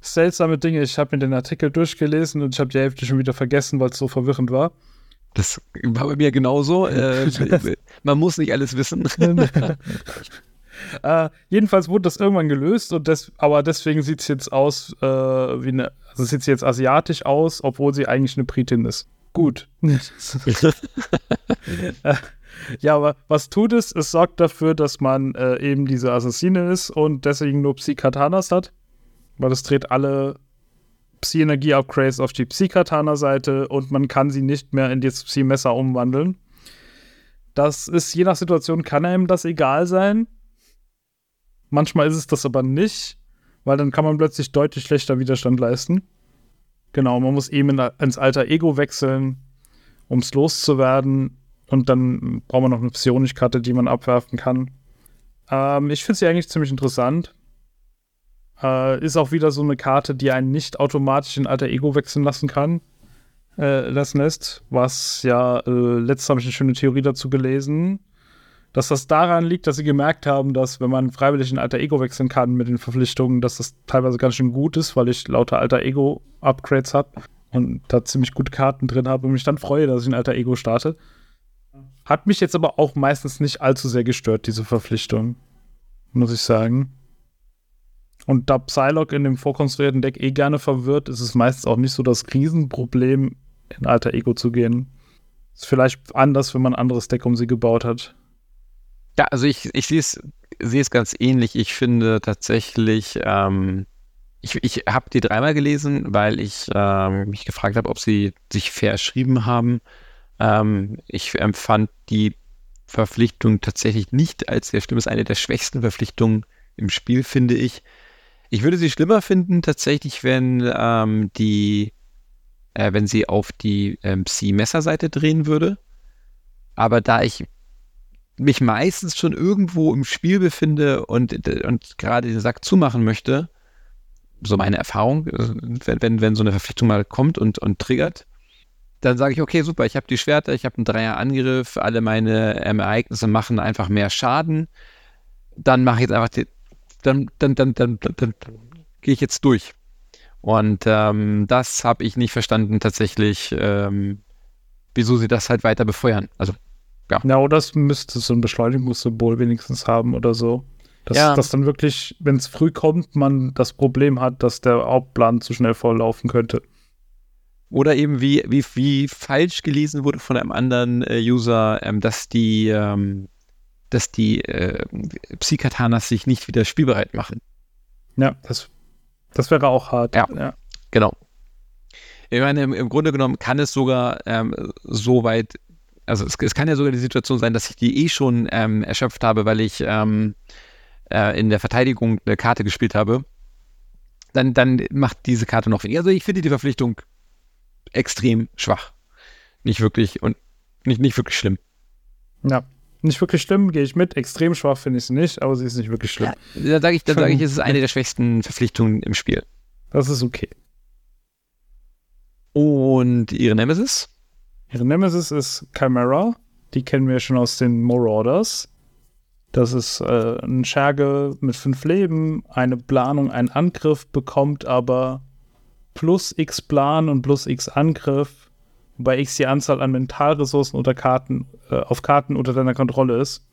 seltsame Dinge. Ich habe mir den Artikel durchgelesen und ich habe die Hälfte schon wieder vergessen, weil es so verwirrend war. Das war bei mir genauso. Äh, man muss nicht alles wissen. äh, jedenfalls wurde das irgendwann gelöst und des, aber deswegen sieht es jetzt aus äh, wie eine, also sieht sie jetzt asiatisch aus, obwohl sie eigentlich eine Britin ist. Gut. Ja, aber was tut es? Es sorgt dafür, dass man äh, eben diese Assassine ist und deswegen nur Psy-Katanas hat. Weil es dreht alle Psi-Energie-Upgrades auf die Psi-Katana-Seite und man kann sie nicht mehr in das Psi-Messer umwandeln. Das ist je nach Situation, kann einem das egal sein. Manchmal ist es das aber nicht, weil dann kann man plötzlich deutlich schlechter Widerstand leisten. Genau, man muss eben ins alter Ego wechseln, um es loszuwerden. Und dann braucht man noch eine Psionisch-Karte, die man abwerfen kann. Ähm, ich finde sie eigentlich ziemlich interessant. Äh, ist auch wieder so eine Karte, die einen nicht automatisch in alter Ego wechseln lassen kann. Äh, lassen lässt. Was ja, äh, letztes habe ich eine schöne Theorie dazu gelesen, dass das daran liegt, dass sie gemerkt haben, dass wenn man freiwillig in alter Ego wechseln kann mit den Verpflichtungen, dass das teilweise ganz schön gut ist, weil ich lauter alter Ego-Upgrades habe und da ziemlich gute Karten drin habe und mich dann freue, dass ich in alter Ego starte. Hat mich jetzt aber auch meistens nicht allzu sehr gestört, diese Verpflichtung. Muss ich sagen. Und da Psylocke in dem vorkonstruierten Deck eh gerne verwirrt, ist es meistens auch nicht so das Riesenproblem, in alter Ego zu gehen. Ist vielleicht anders, wenn man ein anderes Deck um sie gebaut hat. Ja, also ich, ich sehe es sehe es ganz ähnlich. Ich finde tatsächlich, ähm, ich, ich habe die dreimal gelesen, weil ich ähm, mich gefragt habe, ob sie sich verschrieben haben. Ähm, ich empfand die Verpflichtung tatsächlich nicht als sehr schlimm. Es ist eine der schwächsten Verpflichtungen im Spiel, finde ich. Ich würde sie schlimmer finden, tatsächlich, wenn ähm, die, äh, wenn sie auf die ähm, C-Messerseite drehen würde. Aber da ich mich meistens schon irgendwo im Spiel befinde und, und gerade den Sack zumachen möchte, so meine Erfahrung, äh, wenn, wenn, wenn so eine Verpflichtung mal kommt und, und triggert, dann sage ich, okay, super, ich habe die Schwerter, ich habe einen Dreier-Angriff, alle meine ähm, Ereignisse machen einfach mehr Schaden. Dann mache ich jetzt einfach, die, dann, dann, dann, dann, dann, dann, dann gehe ich jetzt durch. Und ähm, das habe ich nicht verstanden tatsächlich, ähm, wieso sie das halt weiter befeuern. Also, ja. Ja, das müsste so ein Beschleunigungssymbol wenigstens haben oder so. Dass, ja. dass dann wirklich, wenn es früh kommt, man das Problem hat, dass der Hauptplan zu schnell volllaufen könnte. Oder eben wie, wie, wie falsch gelesen wurde von einem anderen äh, User, ähm, dass die, ähm, dass die äh, Psykatanas sich nicht wieder spielbereit machen. Ja, das, das wäre auch hart. Ja, ja. genau. Ich meine, im, im, Grunde genommen kann es sogar ähm, so weit, also es, es, kann ja sogar die Situation sein, dass ich die eh schon ähm, erschöpft habe, weil ich ähm, äh, in der Verteidigung eine Karte gespielt habe, dann, dann macht diese Karte noch weniger. Also ich finde die Verpflichtung extrem schwach. Nicht wirklich und nicht, nicht wirklich schlimm. Ja, nicht wirklich schlimm, gehe ich mit. Extrem schwach finde ich sie nicht, aber sie ist nicht wirklich schlimm. Ja, da sage ich, sag ich, es ist eine der schwächsten Verpflichtungen im Spiel. Das ist okay. Und ihre Nemesis? Ihre Nemesis ist Chimera. Die kennen wir schon aus den Marauders. Das ist äh, ein Scherge mit fünf Leben, eine Planung, ein Angriff, bekommt aber plus x Plan und plus x Angriff, wobei x die Anzahl an Mentalressourcen unter Karten, äh, auf Karten unter deiner Kontrolle ist.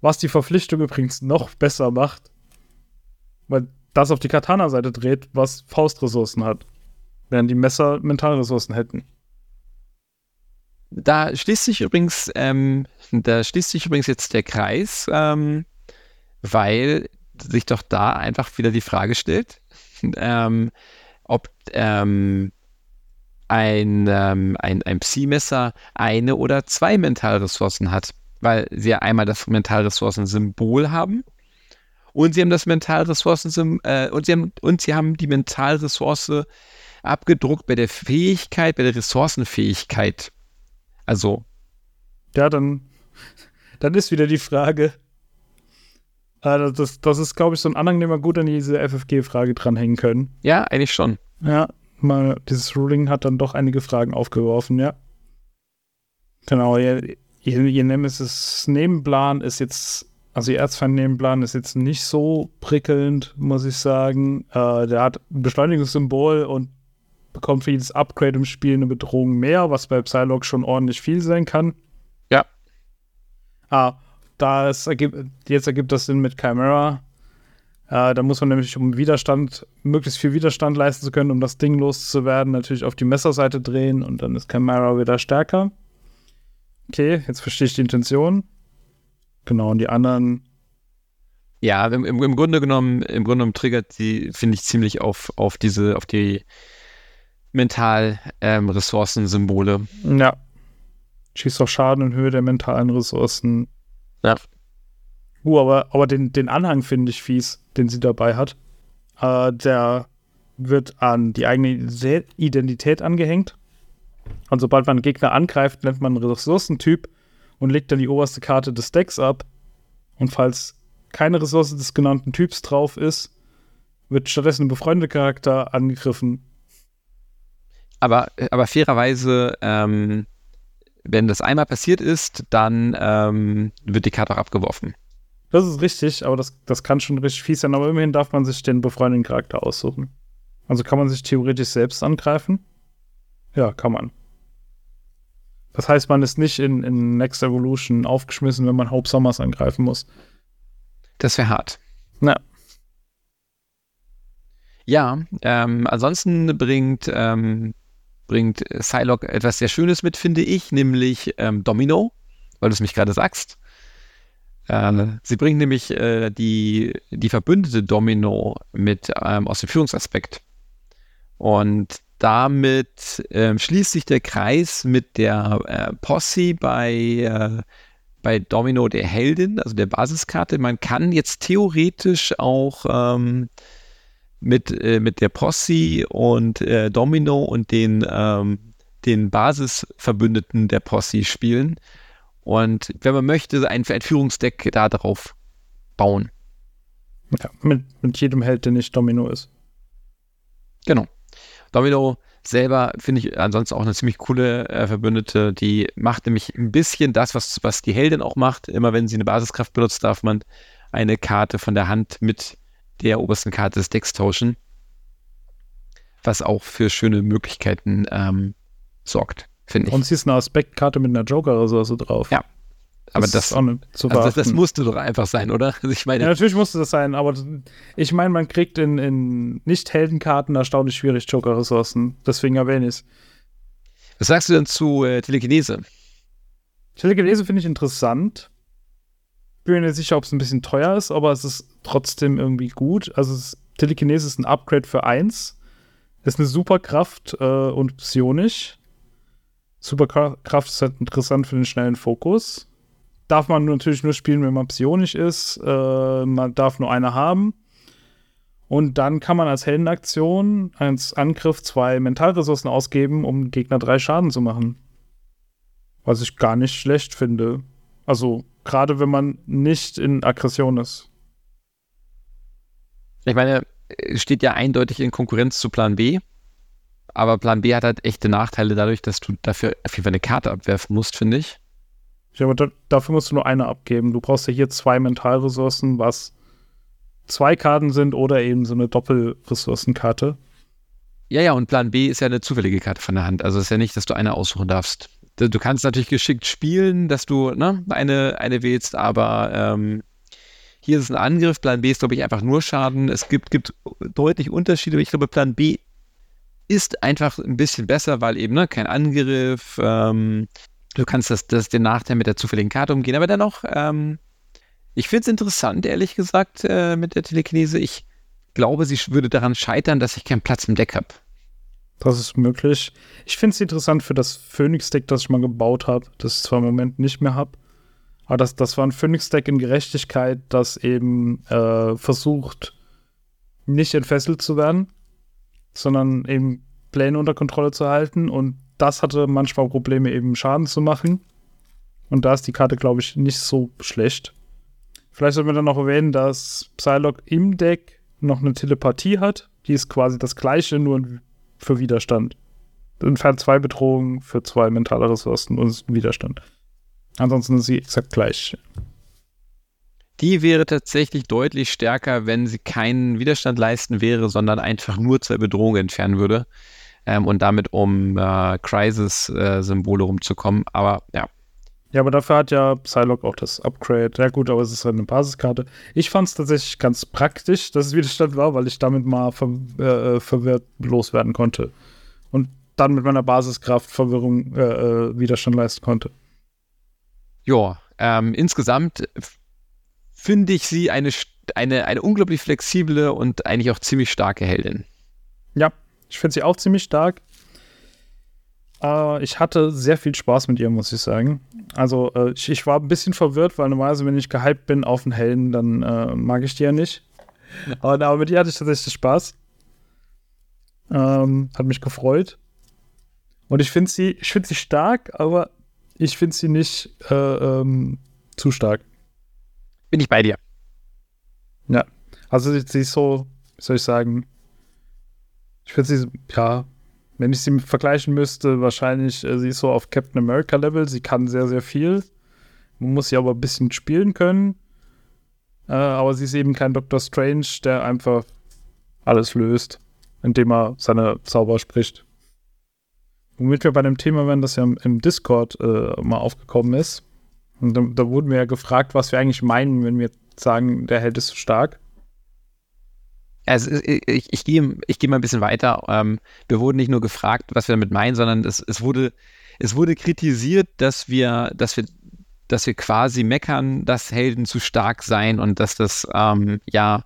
Was die Verpflichtung übrigens noch besser macht, weil das auf die Katana-Seite dreht, was Faustressourcen hat, während die Messer Mentalressourcen hätten. Da schließt sich übrigens, ähm, da schließt sich übrigens jetzt der Kreis, ähm, weil sich doch da einfach wieder die Frage stellt, ähm, ähm, ein, ähm, ein, ein Psi-Messer eine oder zwei Mentalressourcen hat, weil sie ja einmal das Mentalressourcen-Symbol haben und sie haben das Mentalressourcen äh, und sie haben und sie haben die Mentalressource abgedruckt bei der Fähigkeit, bei der Ressourcenfähigkeit also. Ja, dann, dann ist wieder die Frage. Äh, das, das ist, glaube ich, so ein Anhang, den wir gut an diese FFG-Frage dranhängen können. Ja, eigentlich schon. Ja, mal, dieses Ruling hat dann doch einige Fragen aufgeworfen, ja. Genau, ihr, ihr, ihr Nemesis Nebenplan ist jetzt, also ihr Erzfeind-Nebenplan ist jetzt nicht so prickelnd, muss ich sagen. Äh, der hat ein Beschleunigungssymbol und bekommt für jedes Upgrade im Spiel eine Bedrohung mehr, was bei Psylocke schon ordentlich viel sein kann. Ja. Ah, da es ergibt, jetzt ergibt das Sinn mit Chimera. Äh, da muss man nämlich, um Widerstand, möglichst viel Widerstand leisten zu können, um das Ding loszuwerden, natürlich auf die Messerseite drehen und dann ist Chimera wieder stärker. Okay, jetzt verstehe ich die Intention. Genau, und die anderen. Ja, im, im Grunde genommen, im Grunde genommen triggert die, finde ich, ziemlich auf, auf diese, auf die mental ähm, Ressourcensymbole. Ja. Schießt auch Schaden in Höhe der mentalen Ressourcen. Ja. Uh, aber, aber den, den Anhang finde ich fies, den sie dabei hat. Äh, der wird an die eigene Identität angehängt. Und sobald man einen Gegner angreift, nennt man einen Ressourcentyp und legt dann die oberste Karte des Decks ab. Und falls keine Ressource des genannten Typs drauf ist, wird stattdessen ein befreundeter Charakter angegriffen. Aber, aber fairerweise, ähm, wenn das einmal passiert ist, dann ähm, wird die Karte auch abgeworfen. Das ist richtig, aber das, das kann schon richtig fies sein. Aber immerhin darf man sich den befreundeten Charakter aussuchen. Also kann man sich theoretisch selbst angreifen? Ja, kann man. Das heißt, man ist nicht in, in Next Evolution aufgeschmissen, wenn man Hope Summers angreifen muss. Das wäre hart. Ja. Ja, ähm, ansonsten bringt, ähm, bringt Psylocke etwas sehr Schönes mit, finde ich, nämlich ähm, Domino, weil du es mich gerade sagst. Äh, sie bringt nämlich äh, die, die verbündete Domino mit ähm, aus dem Führungsaspekt. Und damit äh, schließt sich der Kreis mit der äh, Posse bei, äh, bei Domino der Heldin, also der Basiskarte. Man kann jetzt theoretisch auch ähm, mit, äh, mit der Posse und äh, Domino und den, ähm, den Basisverbündeten der Posse spielen. Und wenn man möchte, ein, ein Führungsdeck da drauf bauen. Ja, mit, mit jedem Held, der nicht Domino ist. Genau. Domino selber finde ich ansonsten auch eine ziemlich coole äh, Verbündete. Die macht nämlich ein bisschen das, was, was die Heldin auch macht. Immer wenn sie eine Basiskraft benutzt, darf man eine Karte von der Hand mit der obersten Karte des Decks tauschen. Was auch für schöne Möglichkeiten ähm, sorgt, finde ich. Und sie ist eine Aspektkarte mit einer Joker-Ressource drauf. Ja, aber das, das, also das, das, musste doch einfach sein, oder? Also ich meine, ja, natürlich musste das sein, aber ich meine, man kriegt in, in Nicht-Heldenkarten erstaunlich schwierig Joker-Ressourcen. Deswegen erwähne ich es. Was sagst du denn zu äh, Telekinese? Telekinese finde ich interessant. Bin mir nicht sicher, ob es ein bisschen teuer ist, aber es ist trotzdem irgendwie gut. Also es, Telekinese ist ein Upgrade für 1. Ist eine Superkraft äh, und psionisch. Superkraft ist halt interessant für den schnellen Fokus darf man natürlich nur spielen, wenn man psionisch ist. Äh, man darf nur eine haben. Und dann kann man als Heldenaktion als Angriff zwei Mentalressourcen ausgeben, um Gegner drei Schaden zu machen. Was ich gar nicht schlecht finde. Also, gerade wenn man nicht in Aggression ist. Ich meine, es steht ja eindeutig in Konkurrenz zu Plan B. Aber Plan B hat halt echte Nachteile dadurch, dass du dafür auf jeden Fall eine Karte abwerfen musst, finde ich. Ja, aber da, dafür musst du nur eine abgeben. Du brauchst ja hier zwei Mentalressourcen, was zwei Karten sind oder eben so eine Doppelressourcenkarte. Ja, ja, und Plan B ist ja eine zufällige Karte von der Hand. Also ist ja nicht, dass du eine aussuchen darfst. Du kannst natürlich geschickt spielen, dass du ne, eine, eine wählst, aber ähm, hier ist ein Angriff. Plan B ist, glaube ich, einfach nur Schaden. Es gibt, gibt deutlich Unterschiede. Ich glaube, Plan B ist einfach ein bisschen besser, weil eben ne, kein Angriff, ähm, Du kannst das, das den Nachteil mit der zufälligen Karte umgehen, aber dennoch, ähm, ich finde es interessant, ehrlich gesagt, äh, mit der Telekinese. Ich glaube, sie würde daran scheitern, dass ich keinen Platz im Deck habe. Das ist möglich. Ich finde es interessant für das Phoenix-Deck, das ich mal gebaut habe, das ich zwar im Moment nicht mehr habe. Aber das, das war ein Phoenix-Deck in Gerechtigkeit, das eben äh, versucht, nicht entfesselt zu werden, sondern eben Pläne unter Kontrolle zu halten und das hatte manchmal Probleme, eben Schaden zu machen. Und da ist die Karte, glaube ich, nicht so schlecht. Vielleicht sollten wir dann noch erwähnen, dass Psylocke im Deck noch eine Telepathie hat. Die ist quasi das gleiche, nur für Widerstand. Entfernt zwei Bedrohungen für zwei mentale Ressourcen und Widerstand. Ansonsten ist sie exakt gleich. Die wäre tatsächlich deutlich stärker, wenn sie keinen Widerstand leisten wäre, sondern einfach nur zwei Bedrohungen entfernen würde ähm, und damit um äh, Crisis-Symbole rumzukommen. Aber ja, Ja, aber dafür hat ja Psylocke auch das Upgrade. Ja gut, aber es ist halt eine Basiskarte. Ich fand es tatsächlich ganz praktisch, dass es Widerstand war, weil ich damit mal ver äh, verwirrt loswerden konnte. Und dann mit meiner Basiskraft Verwirrung äh, äh Widerstand leisten konnte. Ja, ähm, insgesamt finde ich sie eine, eine, eine unglaublich flexible und eigentlich auch ziemlich starke Heldin. Ja, ich finde sie auch ziemlich stark. Äh, ich hatte sehr viel Spaß mit ihr, muss ich sagen. Also, äh, ich, ich, war ein bisschen verwirrt, weil normalerweise, wenn ich gehypt bin auf einen Helden, dann äh, mag ich die ja nicht. Aber, aber, mit ihr hatte ich tatsächlich Spaß. Ähm, hat mich gefreut. Und ich finde sie, ich finde sie stark, aber ich finde sie nicht äh, ähm, zu stark. Bin ich bei dir. Ja. Also sie, sie ist so, wie soll ich sagen, ich finde sie, ja, wenn ich sie vergleichen müsste, wahrscheinlich, äh, sie ist so auf Captain America Level. Sie kann sehr, sehr viel. Man muss sie aber ein bisschen spielen können. Äh, aber sie ist eben kein Doctor Strange, der einfach alles löst, indem er seine Zauber spricht. Womit wir bei dem Thema werden, das ja im, Discord äh, mal aufgekommen ist. Und da, da, wurden wir ja gefragt, was wir eigentlich meinen, wenn wir sagen, der Held ist zu stark. Also ich, ich, gehe ich geh mal ein bisschen weiter. Ähm, wir wurden nicht nur gefragt, was wir damit meinen, sondern es, es, wurde, es wurde kritisiert, dass wir, dass wir, dass wir quasi meckern, dass Helden zu stark seien und dass das ähm, ja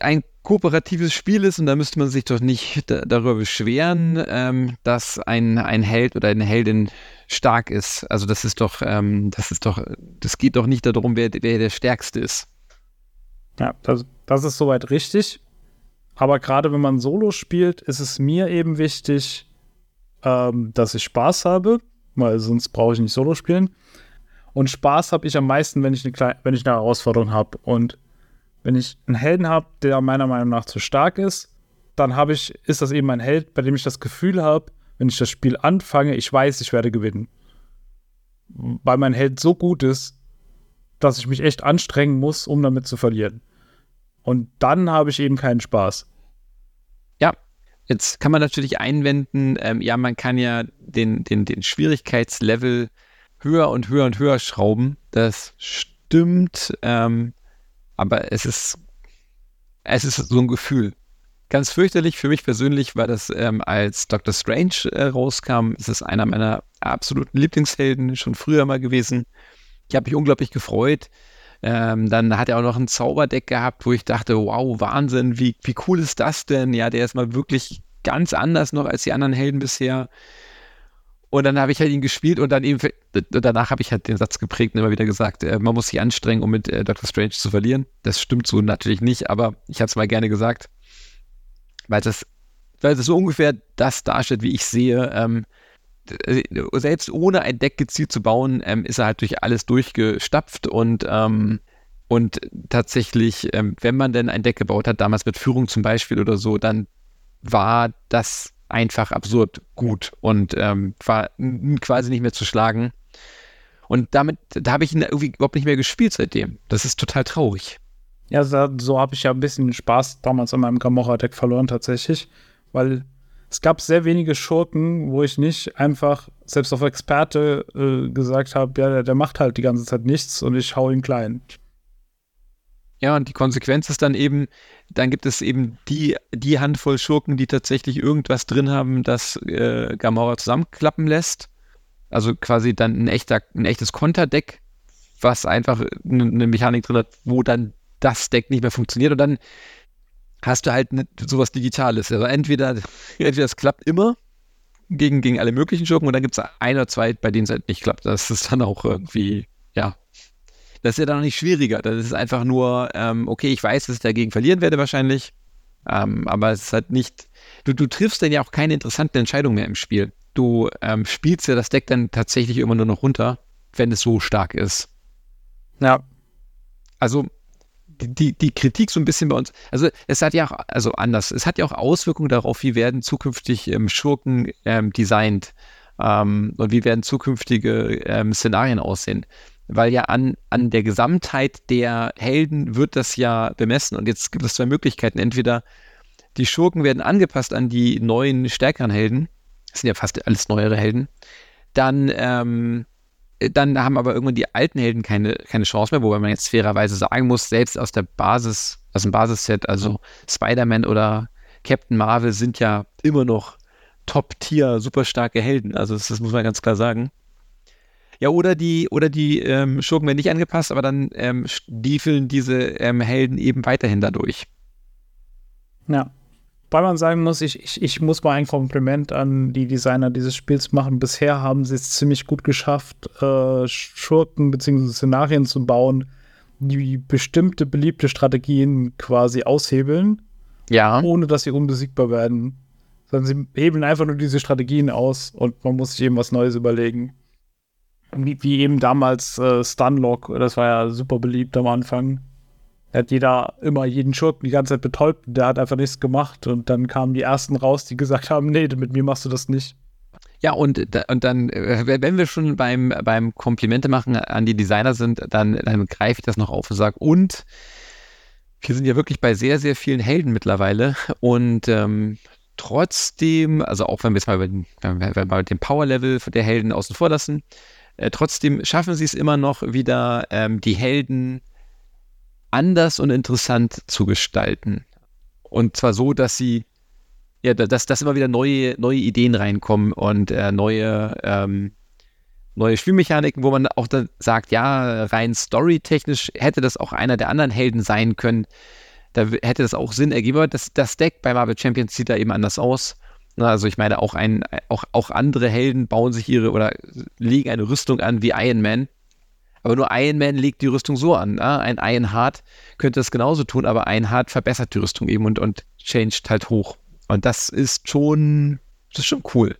ein kooperatives Spiel ist und da müsste man sich doch nicht darüber beschweren, ähm, dass ein, ein Held oder eine Heldin stark ist. Also das ist doch, ähm, das ist doch, das geht doch nicht darum, wer, wer der Stärkste ist. Ja, das, das ist soweit richtig. Aber gerade wenn man Solo spielt, ist es mir eben wichtig, ähm, dass ich Spaß habe, weil sonst brauche ich nicht Solo spielen. Und Spaß habe ich am meisten, wenn ich eine, wenn ich eine Herausforderung habe. Und wenn ich einen Helden habe, der meiner Meinung nach zu stark ist, dann habe ich, ist das eben ein Held, bei dem ich das Gefühl habe, wenn ich das Spiel anfange, ich weiß, ich werde gewinnen. Weil mein Held so gut ist, dass ich mich echt anstrengen muss, um damit zu verlieren. Und dann habe ich eben keinen Spaß. Ja, jetzt kann man natürlich einwenden, ähm, ja, man kann ja den, den, den Schwierigkeitslevel höher und höher und höher schrauben. Das stimmt. Ähm, aber es ist, es ist so ein Gefühl. Ganz fürchterlich für mich persönlich war das, ähm, als Doctor Strange äh, rauskam. Es ist einer meiner absoluten Lieblingshelden, schon früher mal gewesen. Ich habe mich unglaublich gefreut. Ähm, dann hat er auch noch ein Zauberdeck gehabt, wo ich dachte, wow, Wahnsinn, wie, wie cool ist das denn? Ja, der ist mal wirklich ganz anders noch als die anderen Helden bisher. Und dann habe ich halt ihn gespielt und dann eben, danach habe ich halt den Satz geprägt und immer wieder gesagt, äh, man muss sich anstrengen, um mit äh, Doctor Strange zu verlieren. Das stimmt so natürlich nicht, aber ich habe es mal gerne gesagt, weil das, weil das so ungefähr das darstellt, wie ich sehe. Ähm, äh, selbst ohne ein Deck gezielt zu bauen, ähm, ist er halt durch alles durchgestapft und ähm, und tatsächlich, ähm, wenn man denn ein Deck gebaut hat, damals mit Führung zum Beispiel oder so, dann war das einfach absurd gut und ähm, war quasi nicht mehr zu schlagen. Und damit, da habe ich ihn irgendwie überhaupt nicht mehr gespielt seitdem. Das ist total traurig. Ja, so, so habe ich ja ein bisschen Spaß damals an meinem Gamora-Deck verloren tatsächlich, weil es gab sehr wenige Schurken, wo ich nicht einfach selbst auf Experte äh, gesagt habe, ja, der, der, macht halt die ganze Zeit nichts und ich hau ihn klein. Ja, und die Konsequenz ist dann eben, dann gibt es eben die, die Handvoll Schurken, die tatsächlich irgendwas drin haben, das äh, Gamora zusammenklappen lässt. Also quasi dann ein, echter, ein echtes Konterdeck, was einfach eine Mechanik drin hat, wo dann das Deck nicht mehr funktioniert. Und dann hast du halt ne, sowas Digitales. Also entweder, entweder es klappt immer gegen, gegen alle möglichen Schurken und dann gibt es ein oder zwei, bei denen es halt nicht klappt. Das ist dann auch irgendwie, ja, das ist ja dann noch nicht schwieriger. Das ist einfach nur, ähm, okay, ich weiß, dass ich dagegen verlieren werde wahrscheinlich, ähm, aber es ist halt nicht, du, du triffst dann ja auch keine interessanten Entscheidungen mehr im Spiel. Du ähm, spielst ja das Deck dann tatsächlich immer nur noch runter, wenn es so stark ist. Ja. Also die, die Kritik so ein bisschen bei uns, also es hat ja auch, also anders, es hat ja auch Auswirkungen darauf, wie werden zukünftig ähm, Schurken ähm, designt ähm, und wie werden zukünftige ähm, Szenarien aussehen weil ja an, an der Gesamtheit der Helden wird das ja bemessen. Und jetzt gibt es zwei Möglichkeiten. Entweder die Schurken werden angepasst an die neuen, stärkeren Helden. Das sind ja fast alles neuere Helden. Dann, ähm, dann haben aber irgendwann die alten Helden keine, keine Chance mehr, wobei man jetzt fairerweise sagen muss, selbst aus der Basis, aus dem Basisset, also Spider-Man oder Captain Marvel sind ja immer noch Top-Tier, super starke Helden. Also das, das, muss man ganz klar sagen. Ja, oder die, oder die ähm, Schurken werden nicht angepasst, aber dann ähm, stiefeln diese ähm, Helden eben weiterhin dadurch. Ja. Weil man sagen muss, ich, ich, ich muss mal ein Kompliment an die Designer dieses Spiels machen. Bisher haben sie es ziemlich gut geschafft, äh, Schurken bzw. Szenarien zu bauen, die bestimmte beliebte Strategien quasi aushebeln, ja. ohne dass sie unbesiegbar werden. Sondern sie hebeln einfach nur diese Strategien aus und man muss sich eben was Neues überlegen. Wie, wie eben damals äh, Stunlock, das war ja super beliebt am Anfang. Er hat jeder immer jeden Schurken die ganze Zeit betäubt, der hat einfach nichts gemacht und dann kamen die ersten raus, die gesagt haben, nee, mit mir machst du das nicht. Ja, und, und dann, äh, wenn wir schon beim, beim Komplimente machen an die Designer sind, dann, dann greife ich das noch auf und sage, und wir sind ja wirklich bei sehr, sehr vielen Helden mittlerweile und ähm, trotzdem, also auch wenn wir jetzt mal, wenn wir mal den Power-Level der Helden außen vor lassen, äh, trotzdem schaffen sie es immer noch wieder, ähm, die Helden anders und interessant zu gestalten. Und zwar so, dass sie, ja, dass, dass immer wieder neue, neue Ideen reinkommen und äh, neue, ähm, neue Spielmechaniken, wo man auch dann sagt, ja, rein storytechnisch hätte das auch einer der anderen Helden sein können. Da hätte das auch Sinn ergeben. Aber das, das Deck bei Marvel Champions sieht da eben anders aus. Also ich meine, auch, ein, auch, auch andere Helden bauen sich ihre oder legen eine Rüstung an wie Iron Man. Aber nur Iron Man legt die Rüstung so an. Ne? Ein Ironheart könnte das genauso tun, aber Ironheart verbessert die Rüstung eben und, und changed halt hoch. Und das ist schon, das ist schon cool.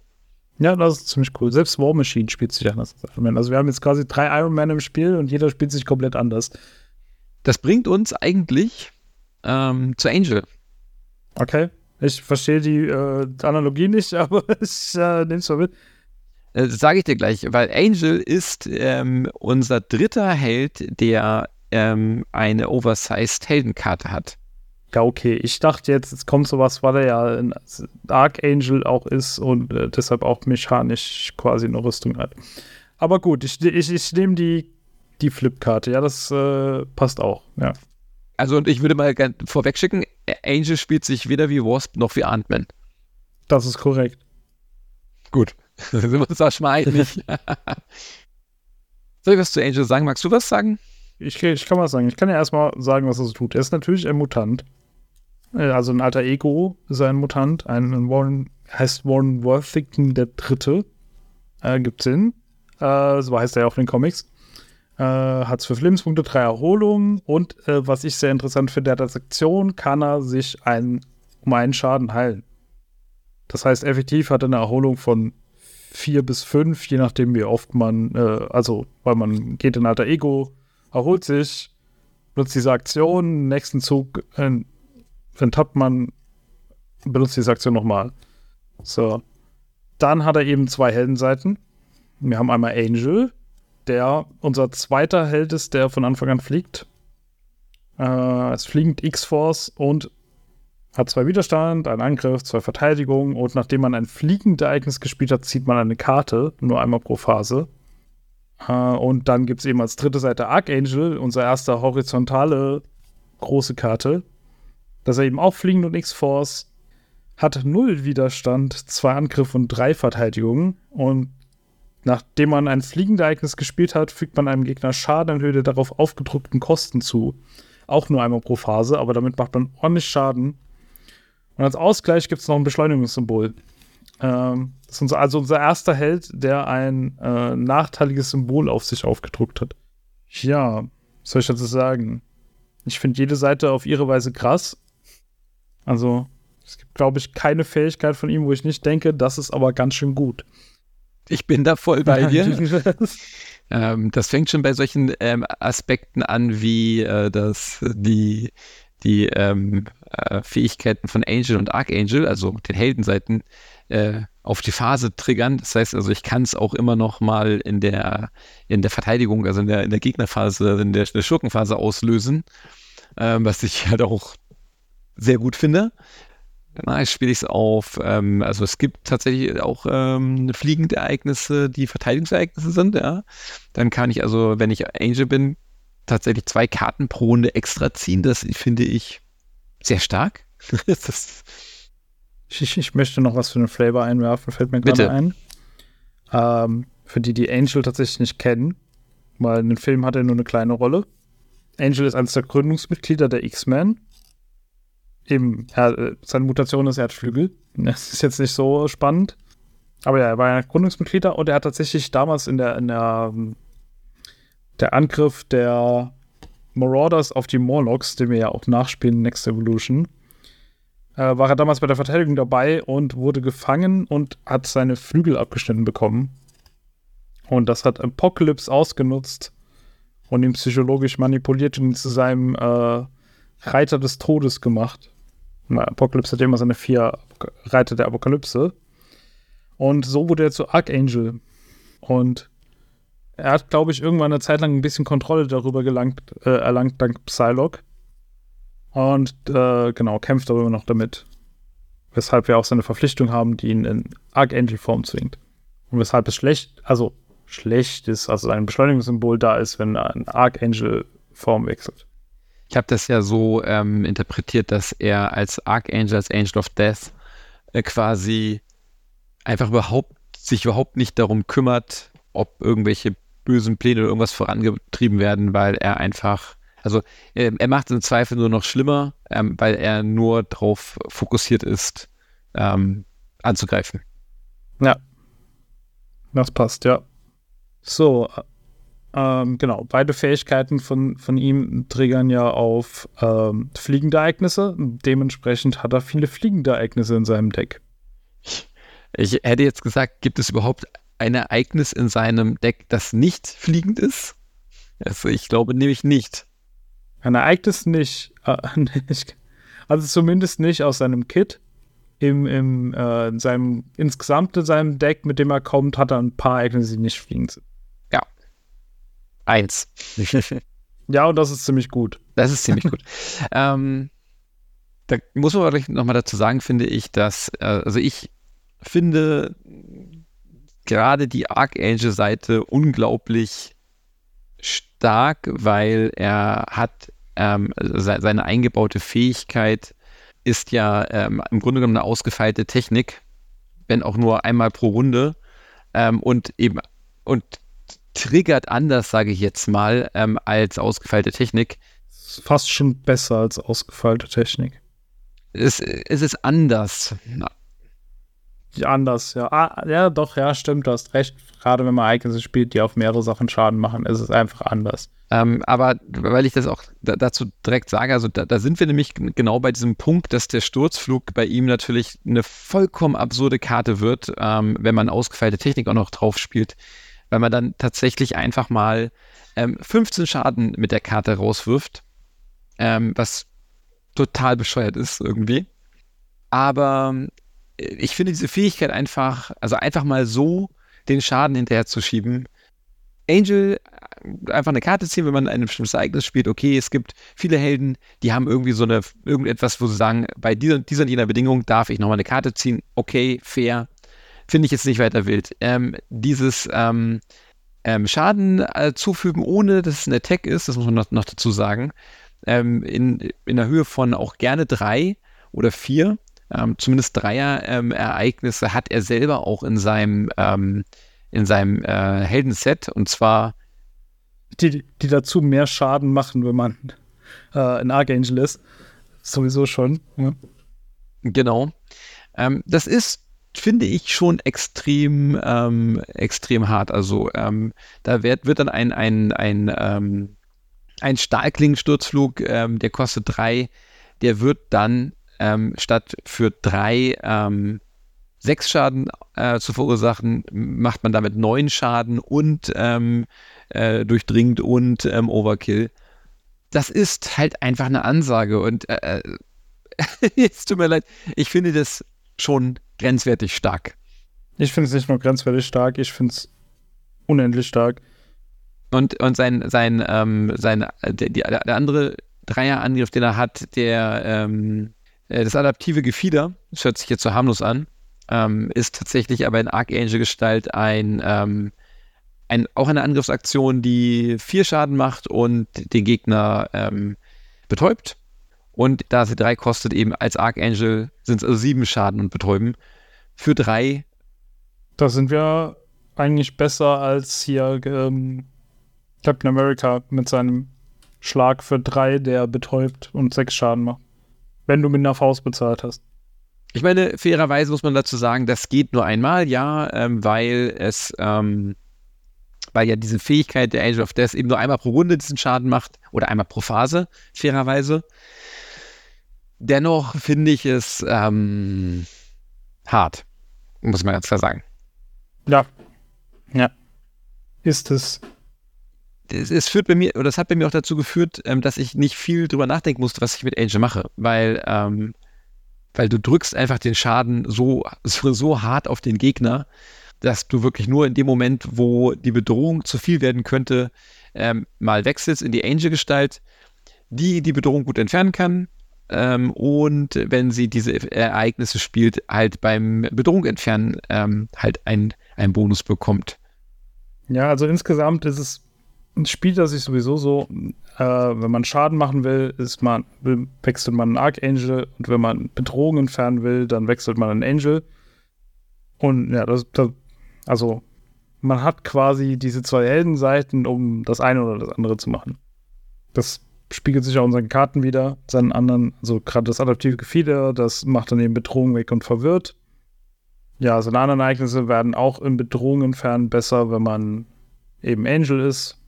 Ja, das ist ziemlich cool. Selbst War Machine spielt sich anders als Iron Man. Also wir haben jetzt quasi drei Iron Man im Spiel und jeder spielt sich komplett anders. Das bringt uns eigentlich ähm, zu Angel. Okay. Ich verstehe die äh, Analogie nicht, aber ich äh, nehme es mal mit. Äh, das sage ich dir gleich, weil Angel ist ähm, unser dritter Held, der ähm, eine Oversized Heldenkarte hat. Ja, okay. Ich dachte jetzt, es kommt sowas, weil er ja ein Archangel auch ist und äh, deshalb auch mechanisch quasi eine Rüstung hat. Aber gut, ich, ich, ich nehme die, die Flip-Karte. Ja, das äh, passt auch. Ja. Also, und ich würde mal vorweg schicken: Angel spielt sich weder wie Wasp noch wie Ant-Man. Das ist korrekt. Gut. Sind wir uns auch schon mal einig. Soll ich was zu Angel sagen? Magst du was sagen? Ich, ich kann was sagen. Ich kann ja erstmal sagen, was er so tut. Er ist natürlich ein Mutant. Äh, also ein alter Ego ist ein Mutant. Ein Warren, heißt Warren Worthington der Dritte. Äh, gibt Sinn. Äh, so heißt er ja auch in den Comics. Äh, hat zwölf Lebenspunkte, drei Erholungen und äh, was ich sehr interessant finde, der Aktion kann er sich ein, um einen Schaden heilen. Das heißt, effektiv hat er eine Erholung von vier bis fünf, je nachdem, wie oft man, äh, also, weil man geht in alter Ego, erholt sich, benutzt diese Aktion, nächsten Zug äh, enttappt man, benutzt diese Aktion nochmal. So. Dann hat er eben zwei Heldenseiten. Wir haben einmal Angel, der unser zweiter Held ist, der von Anfang an fliegt. Äh, es fliegt X-Force und hat zwei Widerstand, einen Angriff, zwei Verteidigungen und nachdem man ein fliegendes Ereignis gespielt hat, zieht man eine Karte, nur einmal pro Phase. Äh, und dann gibt es eben als dritte Seite Archangel, unser erster horizontale große Karte. Dass er eben auch fliegend und X-Force hat null Widerstand, zwei Angriffe und drei Verteidigungen. Und nachdem man ein fliegendes Ereignis gespielt hat, fügt man einem Gegner Schaden in Höhe der darauf aufgedrückten Kosten zu. Auch nur einmal pro Phase, aber damit macht man ordentlich Schaden. Und als Ausgleich gibt es noch ein Beschleunigungssymbol. Ähm, das ist unser, also unser erster Held, der ein äh, nachteiliges Symbol auf sich aufgedruckt hat. Ja, was soll ich dazu sagen? Ich finde jede Seite auf ihre Weise krass. Also, es gibt, glaube ich, keine Fähigkeit von ihm, wo ich nicht denke, das ist aber ganz schön gut. Ich bin da voll bei dir. ähm, das fängt schon bei solchen ähm, Aspekten an, wie äh, das, die, die ähm, äh, Fähigkeiten von Angel und Archangel, also den Heldenseiten, äh, auf die Phase triggern. Das heißt also, ich kann es auch immer noch mal in der, in der Verteidigung, also in der, in der Gegnerphase, in der, der Schurkenphase auslösen, ähm, was ich halt auch sehr gut finde. Na, spiele ich es auf. Ähm, also es gibt tatsächlich auch ähm, fliegende Ereignisse, die Verteidigungsereignisse sind, ja. Dann kann ich also, wenn ich Angel bin, tatsächlich zwei Karten pro Runde extra ziehen. Das finde ich sehr stark. ich, ich, möchte noch was für einen Flavor einwerfen, fällt mir gerade ein. Ähm, für die, die Angel tatsächlich nicht kennen, weil in dem Film hat er nur eine kleine Rolle. Angel ist eines der Gründungsmitglieder der X-Men. Eben, er, seine Mutation ist, er hat Flügel. Das ist jetzt nicht so spannend. Aber ja, er war ja Gründungsmitglieder und er hat tatsächlich damals in der, in der der Angriff der Marauders auf die Morlocks, den wir ja auch nachspielen, Next Evolution, äh, war er damals bei der Verteidigung dabei und wurde gefangen und hat seine Flügel abgeschnitten bekommen. Und das hat Apocalypse ausgenutzt und ihn psychologisch manipuliert und ihn zu seinem äh, Reiter des Todes gemacht. Na, Apocalypse hat immer seine vier Reiter der Apokalypse. Und so wurde er zu Archangel. Und er hat, glaube ich, irgendwann eine Zeit lang ein bisschen Kontrolle darüber gelangt, äh, erlangt, dank Psylocke. Und äh, genau, kämpft aber immer noch damit. Weshalb wir auch seine Verpflichtung haben, die ihn in Archangel-Form zwingt. Und weshalb es schlecht, also schlecht ist, also ein Beschleunigungssymbol da ist, wenn er in Archangel-Form wechselt. Ich habe das ja so ähm, interpretiert, dass er als Archangel, als Angel of Death äh, quasi einfach überhaupt sich überhaupt nicht darum kümmert, ob irgendwelche bösen Pläne oder irgendwas vorangetrieben werden, weil er einfach, also er, er macht es im Zweifel nur noch schlimmer, ähm, weil er nur darauf fokussiert ist, ähm, anzugreifen. Ja. Das passt, ja. So, ähm, genau, beide Fähigkeiten von, von ihm triggern ja auf ähm, fliegende Ereignisse. Dementsprechend hat er viele fliegende Ereignisse in seinem Deck. Ich hätte jetzt gesagt, gibt es überhaupt ein Ereignis in seinem Deck, das nicht fliegend ist? Also ich glaube nämlich nicht. Ein Ereignis nicht. Äh, also zumindest nicht aus seinem Kit. Im, im, äh, in seinem, insgesamt in seinem Deck, mit dem er kommt, hat er ein paar Ereignisse, die nicht fliegend sind. Ja. Eins. ja, und das ist ziemlich gut. Das ist ziemlich gut. ähm, da muss man aber nochmal dazu sagen, finde ich, dass, äh, also ich finde, gerade die Archangel-Seite unglaublich stark, weil er hat ähm, seine eingebaute Fähigkeit ist ja ähm, im Grunde genommen eine ausgefeilte Technik, wenn auch nur einmal pro Runde ähm, und eben und triggert anders, sage ich jetzt mal, ähm, als ausgefeilte Technik. Fast schon besser als ausgefeilte Technik. Es, es ist anders anders, ja. Ah, ja, doch, ja, stimmt, du hast recht. Gerade wenn man Ereignisse spielt, die auf mehrere Sachen Schaden machen, ist es einfach anders. Ähm, aber weil ich das auch da, dazu direkt sage, also da, da, sind wir nämlich genau bei diesem Punkt, dass der Sturzflug bei ihm natürlich eine vollkommen absurde Karte wird, ähm, wenn man ausgefeilte Technik auch noch drauf spielt, weil man dann tatsächlich einfach mal ähm, 15 Schaden mit der Karte rauswirft, ähm, was total bescheuert ist irgendwie. Aber ich finde diese Fähigkeit einfach, also einfach mal so den Schaden hinterher zu schieben. Angel, äh, einfach eine Karte ziehen, wenn man ein bestimmtes Ereignis spielt. Okay, es gibt viele Helden, die haben irgendwie so eine, irgendetwas, wo sie sagen, bei dieser, dieser und jener Bedingung darf ich nochmal eine Karte ziehen. Okay, fair. Finde ich jetzt nicht weiter wild. Ähm, dieses ähm, ähm, Schaden äh, zufügen, ohne dass es ein Attack ist, das muss man noch, noch dazu sagen, ähm, in, in der Höhe von auch gerne drei oder vier ähm, zumindest Dreier-Ereignisse ähm, hat er selber auch in seinem, ähm, in seinem äh, Heldenset und zwar. Die, die dazu mehr Schaden machen, wenn man äh, ein Archangel ist. Sowieso schon. Ja. Genau. Ähm, das ist finde ich schon extrem, ähm, extrem hart. Also ähm, da wird, wird dann ein, ein, ein, ein Stahlklingensturzflug, der kostet drei, der wird dann ähm, statt für drei ähm, sechs Schaden äh, zu verursachen, macht man damit neun Schaden und ähm, äh, durchdringt und ähm, Overkill. Das ist halt einfach eine Ansage und äh, äh es tut mir leid, ich finde das schon grenzwertig stark. Ich finde es nicht nur grenzwertig stark, ich finde es unendlich stark. Und, und sein, sein, ähm, sein, äh, der, der andere Dreierangriff, den er hat, der, ähm, äh, das adaptive Gefieder, das hört sich jetzt so harmlos an, ähm, ist tatsächlich aber in Archangel-Gestalt ein, ähm, ein, auch eine Angriffsaktion, die vier Schaden macht und den Gegner ähm, betäubt. Und da sie drei kostet, eben als Archangel sind es also sieben Schaden und betäuben. Für drei. Da sind wir eigentlich besser als hier ähm, Captain America mit seinem Schlag für drei, der betäubt und sechs Schaden macht. Wenn du mit einer Faust bezahlt hast. Ich meine, fairerweise muss man dazu sagen, das geht nur einmal, ja, ähm, weil es, ähm, weil ja diese Fähigkeit der Angel of Death eben nur einmal pro Runde diesen Schaden macht oder einmal pro Phase, fairerweise. Dennoch finde ich es ähm, hart, muss man ganz klar sagen. Ja. Ja. Ist es. Es, es führt bei mir, oder das hat bei mir auch dazu geführt, ähm, dass ich nicht viel drüber nachdenken musste, was ich mit Angel mache, weil ähm, weil du drückst einfach den Schaden so, so, so hart auf den Gegner, dass du wirklich nur in dem Moment, wo die Bedrohung zu viel werden könnte, ähm, mal wechselst in die Angel-Gestalt, die die Bedrohung gut entfernen kann. Ähm, und wenn sie diese Ereignisse spielt, halt beim Bedrohung entfernen ähm, halt einen Bonus bekommt. Ja, also insgesamt ist es ein Spiel, das sich sowieso so, äh, wenn man Schaden machen will, ist man, wechselt man einen Archangel und wenn man Bedrohung entfernen will, dann wechselt man einen Angel. Und ja, das, das, also man hat quasi diese zwei Heldenseiten, um das eine oder das andere zu machen. Das spiegelt sich auch unseren Karten wieder, seinen anderen, also gerade das adaptive Gefieder, das macht dann eben Bedrohung weg und verwirrt. Ja, seine anderen Ereignisse werden auch in Bedrohung entfernen besser, wenn man eben Angel ist.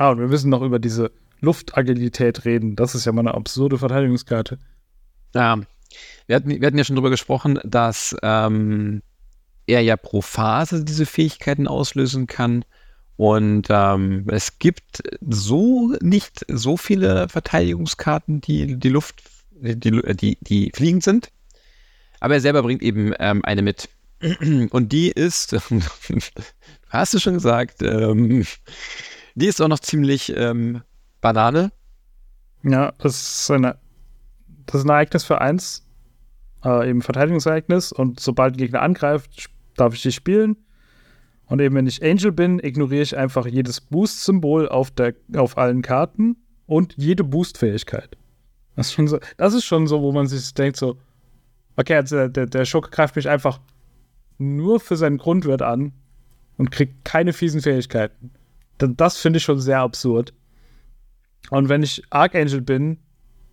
Ah, und wir müssen noch über diese Luftagilität reden. Das ist ja mal eine absurde Verteidigungskarte. Ja, wir hatten, wir hatten ja schon darüber gesprochen, dass ähm, er ja pro Phase diese Fähigkeiten auslösen kann. Und ähm, es gibt so nicht so viele Verteidigungskarten, die die Luft, die, die, die fliegend sind. Aber er selber bringt eben ähm, eine mit. Und die ist, hast du schon gesagt, ähm, die ist auch noch ziemlich ähm, Banane. Ja, das ist, eine, das ist ein Ereignis für eins. Äh, eben Verteidigungsereignis. Und sobald ein Gegner angreift, darf ich die spielen. Und eben, wenn ich Angel bin, ignoriere ich einfach jedes Boost-Symbol auf, auf allen Karten und jede Boost-Fähigkeit. Das, so, das ist schon so, wo man sich denkt, so, okay, also der, der Schurke greift mich einfach nur für seinen Grundwert an und kriegt keine fiesen Fähigkeiten. Das finde ich schon sehr absurd. Und wenn ich Archangel bin,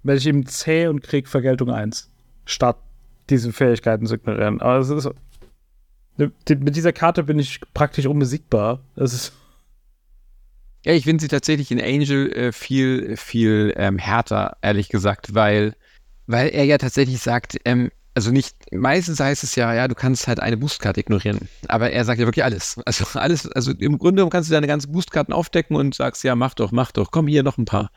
werde ich eben zäh und krieg Vergeltung 1, statt diese Fähigkeiten zu ignorieren. Aber es ist, mit dieser Karte bin ich praktisch unbesiegbar. Das ist. Ja, ich finde sie tatsächlich in Angel äh, viel, viel ähm, härter, ehrlich gesagt, weil, weil er ja tatsächlich sagt, ähm, also nicht, meistens heißt es ja, ja, du kannst halt eine Boostkarte ignorieren. Aber er sagt ja wirklich alles. Also alles, also im Grunde kannst du deine ganzen Boostkarten aufdecken und sagst, ja, mach doch, mach doch, komm hier noch ein paar.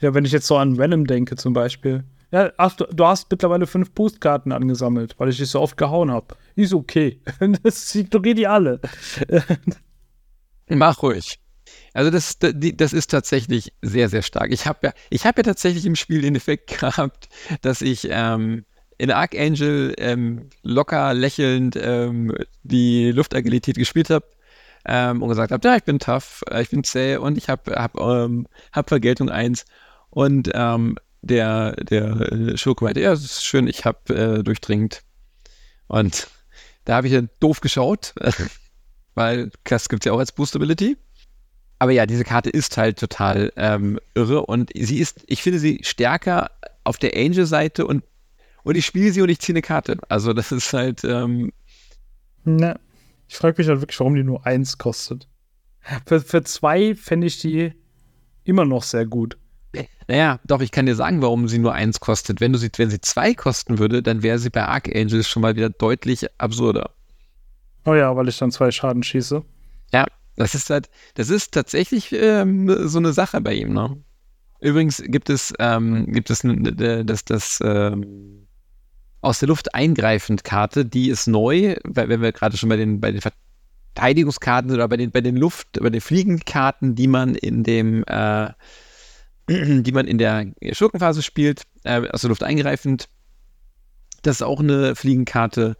Ja, wenn ich jetzt so an Venom denke zum Beispiel. Ja, ach, du, du hast mittlerweile fünf Boostkarten angesammelt, weil ich dich so oft gehauen habe. Ist okay. Das ignoriert die alle. Mach ruhig. Also das, das ist tatsächlich sehr, sehr stark. Ich habe ja, ich habe ja tatsächlich im Spiel den Effekt gehabt, dass ich ähm, in Archangel ähm, locker lächelnd ähm, die Luftagilität gespielt habe ähm, und gesagt habe, ja, ich bin tough, äh, ich bin zäh und ich habe hab, ähm, hab Vergeltung 1. Und ähm, der, der äh, Schurke meinte, ja, das ist schön, ich habe äh, durchdringend. Und da habe ich dann doof geschaut, weil das gibt es ja auch als Boostability. Aber ja, diese Karte ist halt total ähm, irre und sie ist, ich finde sie stärker auf der Angel-Seite und und ich spiele sie und ich ziehe eine Karte. Also das ist halt. Ähm Na, ich frage mich halt wirklich, warum die nur eins kostet. Für, für zwei fände ich die immer noch sehr gut. Naja, doch, ich kann dir sagen, warum sie nur eins kostet. Wenn, du sie, wenn sie zwei kosten würde, dann wäre sie bei Archangels schon mal wieder deutlich absurder. Oh ja, weil ich dann zwei Schaden schieße. Ja, das ist halt, das ist tatsächlich ähm, so eine Sache bei ihm, ne? Übrigens gibt es, ähm, gibt es das, das, ähm, aus der Luft eingreifend Karte, die ist neu, wenn wir gerade schon bei den, bei den Verteidigungskarten oder bei den, bei den Luft, bei den Fliegenkarten, die man in dem, äh, die man in der Schurkenphase spielt, äh, aus der Luft eingreifend, Das ist auch eine Fliegenkarte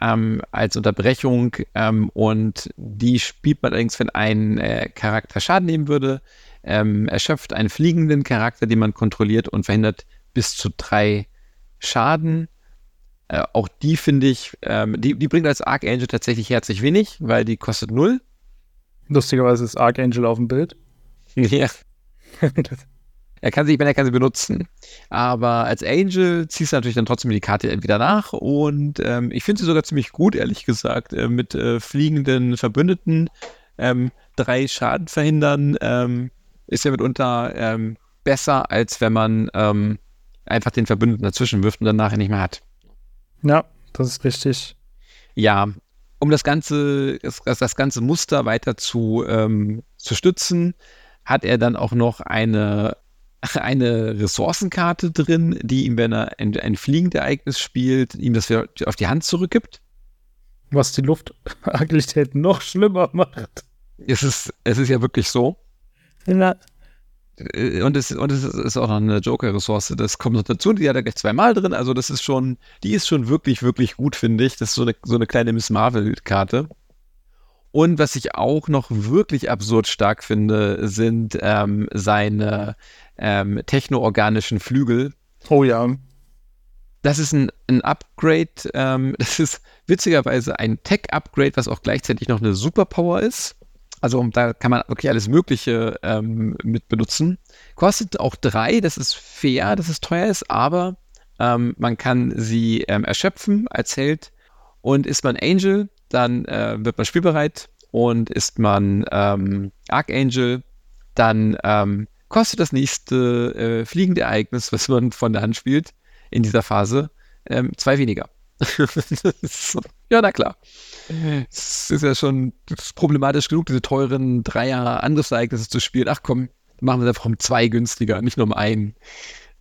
ähm, als Unterbrechung ähm, und die spielt man allerdings, wenn ein äh, Charakter Schaden nehmen würde, ähm, erschöpft einen fliegenden Charakter, den man kontrolliert und verhindert bis zu drei Schaden. Äh, auch die finde ich, ähm, die, die bringt als Archangel tatsächlich herzlich wenig, weil die kostet null. Lustigerweise ist Archangel auf dem Bild. Ja. er kann sie, ich meine, er kann sie benutzen. Aber als Angel ziehst du natürlich dann trotzdem die Karte wieder nach. Und ähm, ich finde sie sogar ziemlich gut, ehrlich gesagt, äh, mit äh, fliegenden Verbündeten. Ähm, drei Schaden verhindern ähm, ist ja mitunter ähm, besser, als wenn man ähm, einfach den Verbündeten dazwischen wirft und dann nachher nicht mehr hat. Ja, das ist richtig. Ja, um das ganze, das, das ganze Muster weiter zu, ähm, zu stützen, hat er dann auch noch eine, eine Ressourcenkarte drin, die ihm, wenn er ein, ein Fliegendereignis spielt, ihm das auf die Hand zurückgibt. Was die Luftagilität noch schlimmer macht. Es ist, es ist ja wirklich so. Ja. Äh, und es, und es ist auch noch eine Joker-Ressource. Das kommt noch dazu. Die hat er gleich zweimal drin. Also, das ist schon, die ist schon wirklich, wirklich gut, finde ich. Das ist so eine, so eine kleine Miss Marvel-Karte. Und was ich auch noch wirklich absurd stark finde, sind ähm, seine ähm, technoorganischen Flügel. Oh ja. Das ist ein, ein Upgrade. Ähm, das ist witzigerweise ein Tech-Upgrade, was auch gleichzeitig noch eine Superpower ist. Also da kann man wirklich alles Mögliche ähm, mit benutzen. Kostet auch drei, das ist fair, dass es teuer ist, aber ähm, man kann sie ähm, erschöpfen als Held. Und ist man Angel, dann äh, wird man spielbereit. Und ist man ähm, Archangel, dann ähm, kostet das nächste äh, fliegende Ereignis, was man von der Hand spielt, in dieser Phase, ähm, zwei weniger. ja, na klar. Es ist ja schon ist problematisch genug, diese teuren Dreier Angriffsereignisse zu spielen. Ach komm, machen wir es einfach um zwei günstiger, nicht nur um einen.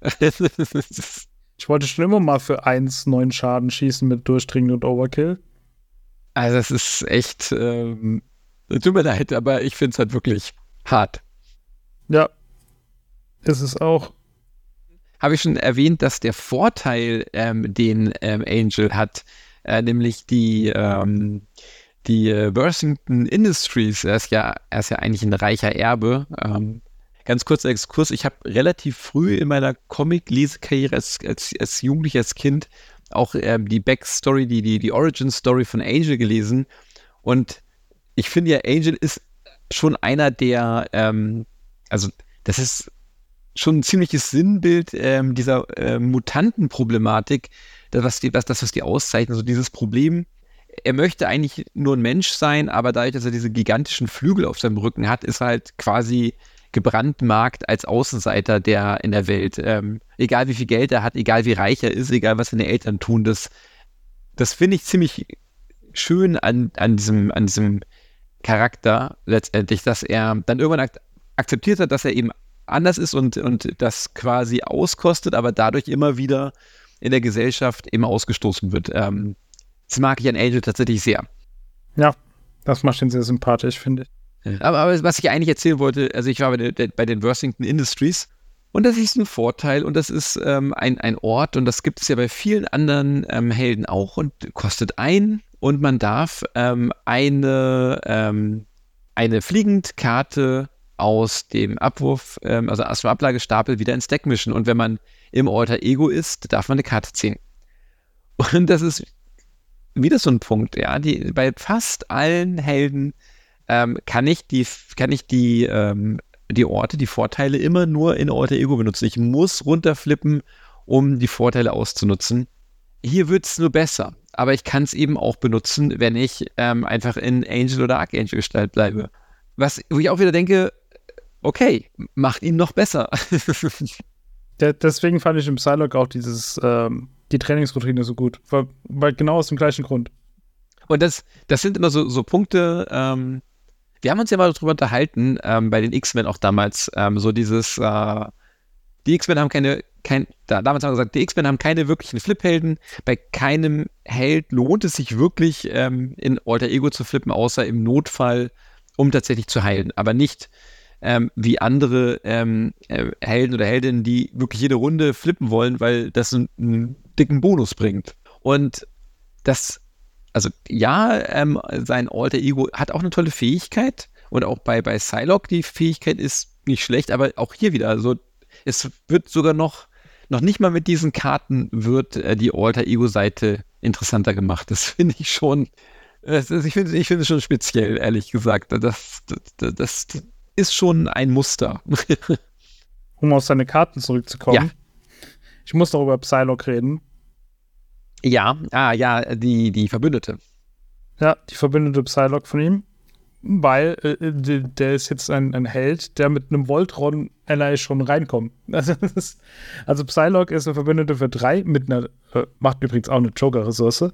ich wollte schon immer mal für eins neun Schaden schießen mit Durchdringen und Overkill. Also, das ist echt, ähm, tut mir leid, aber ich finde es halt wirklich hart. Ja, ist es auch. Habe ich schon erwähnt, dass der Vorteil, ähm, den ähm, Angel hat, äh, nämlich die, ähm, die äh, Worthington Industries. Er ist, ja, er ist ja eigentlich ein reicher Erbe. Ähm, ganz kurzer Exkurs. Ich habe relativ früh in meiner Comic-Lesekarriere als, als, als Jugendlicher, als Kind auch ähm, die Backstory, die, die, die Origin-Story von Angel gelesen. Und ich finde ja, Angel ist schon einer der, ähm, also das ist schon ein ziemliches Sinnbild ähm, dieser äh, Mutantenproblematik, das, was die, was, das, was die auszeichnet, so dieses Problem, er möchte eigentlich nur ein Mensch sein, aber dadurch, dass er diese gigantischen Flügel auf seinem Rücken hat, ist er halt quasi gebrandmarkt als Außenseiter der in der Welt. Ähm, egal wie viel Geld er hat, egal wie reich er ist, egal was seine Eltern tun, das, das finde ich ziemlich schön an, an, diesem, an diesem Charakter letztendlich, dass er dann irgendwann ak akzeptiert hat, dass er eben anders ist und, und das quasi auskostet, aber dadurch immer wieder in der Gesellschaft eben ausgestoßen wird. Ähm, das mag ich an Angel tatsächlich sehr. Ja, das macht ihn sehr sympathisch, finde ich. Aber, aber, was ich eigentlich erzählen wollte, also ich war bei, der, bei den Worthington Industries und das ist ein Vorteil und das ist ähm, ein, ein Ort und das gibt es ja bei vielen anderen ähm, Helden auch und kostet ein und man darf ähm, eine, ähm, eine Fliegendkarte aus dem Abwurf, ähm, also aus dem Ablagestapel wieder ins Deck mischen und wenn man im Alter Ego ist, darf man eine Karte ziehen. Und das ist wieder so ein Punkt, ja. Die, bei fast allen Helden ähm, kann ich die, kann ich die, ähm, die Orte, die Vorteile immer nur in Alter Ego benutzen. Ich muss runterflippen, um die Vorteile auszunutzen. Hier wird es nur besser, aber ich kann es eben auch benutzen, wenn ich ähm, einfach in Angel oder Archangel Gestalt bleibe. Was, wo ich auch wieder denke, okay, macht ihn noch besser. Deswegen fand ich im Psylocke auch dieses, ähm, die Trainingsroutine so gut. Weil, weil, genau aus dem gleichen Grund. Und das, das sind immer so, so Punkte, ähm, wir haben uns ja mal darüber unterhalten, ähm, bei den X-Men auch damals, ähm, so dieses, äh, die X-Men haben keine, kein, da, damals haben wir gesagt, die X-Men haben keine wirklichen Flip-Helden. Bei keinem Held lohnt es sich wirklich, ähm, in Alter Ego zu flippen, außer im Notfall, um tatsächlich zu heilen. Aber nicht, ähm, wie andere ähm, äh, Helden oder Heldinnen, die wirklich jede Runde flippen wollen, weil das ein, ein dicken Bonus bringt. Und das, also ja, ähm, sein Alter Ego hat auch eine tolle Fähigkeit und auch bei, bei Psylocke die Fähigkeit ist nicht schlecht, aber auch hier wieder, also es wird sogar noch, noch nicht mal mit diesen Karten wird äh, die Alter Ego Seite interessanter gemacht. Das finde ich schon, das, ich finde ich finde es schon speziell, ehrlich gesagt. Das, das, das ist schon ein Muster. um auf seine Karten zurückzukommen. Ja. Ich muss doch über Psylocke reden. Ja, ah, ja, die, die Verbündete. Ja, die verbündete Psylocke von ihm. Weil äh, der ist jetzt ein, ein Held, der mit einem Voltron Ally schon reinkommt. Also, ist, also Psylocke ist eine Verbündete für drei, mit einer, äh, macht übrigens auch eine Joker-Ressource.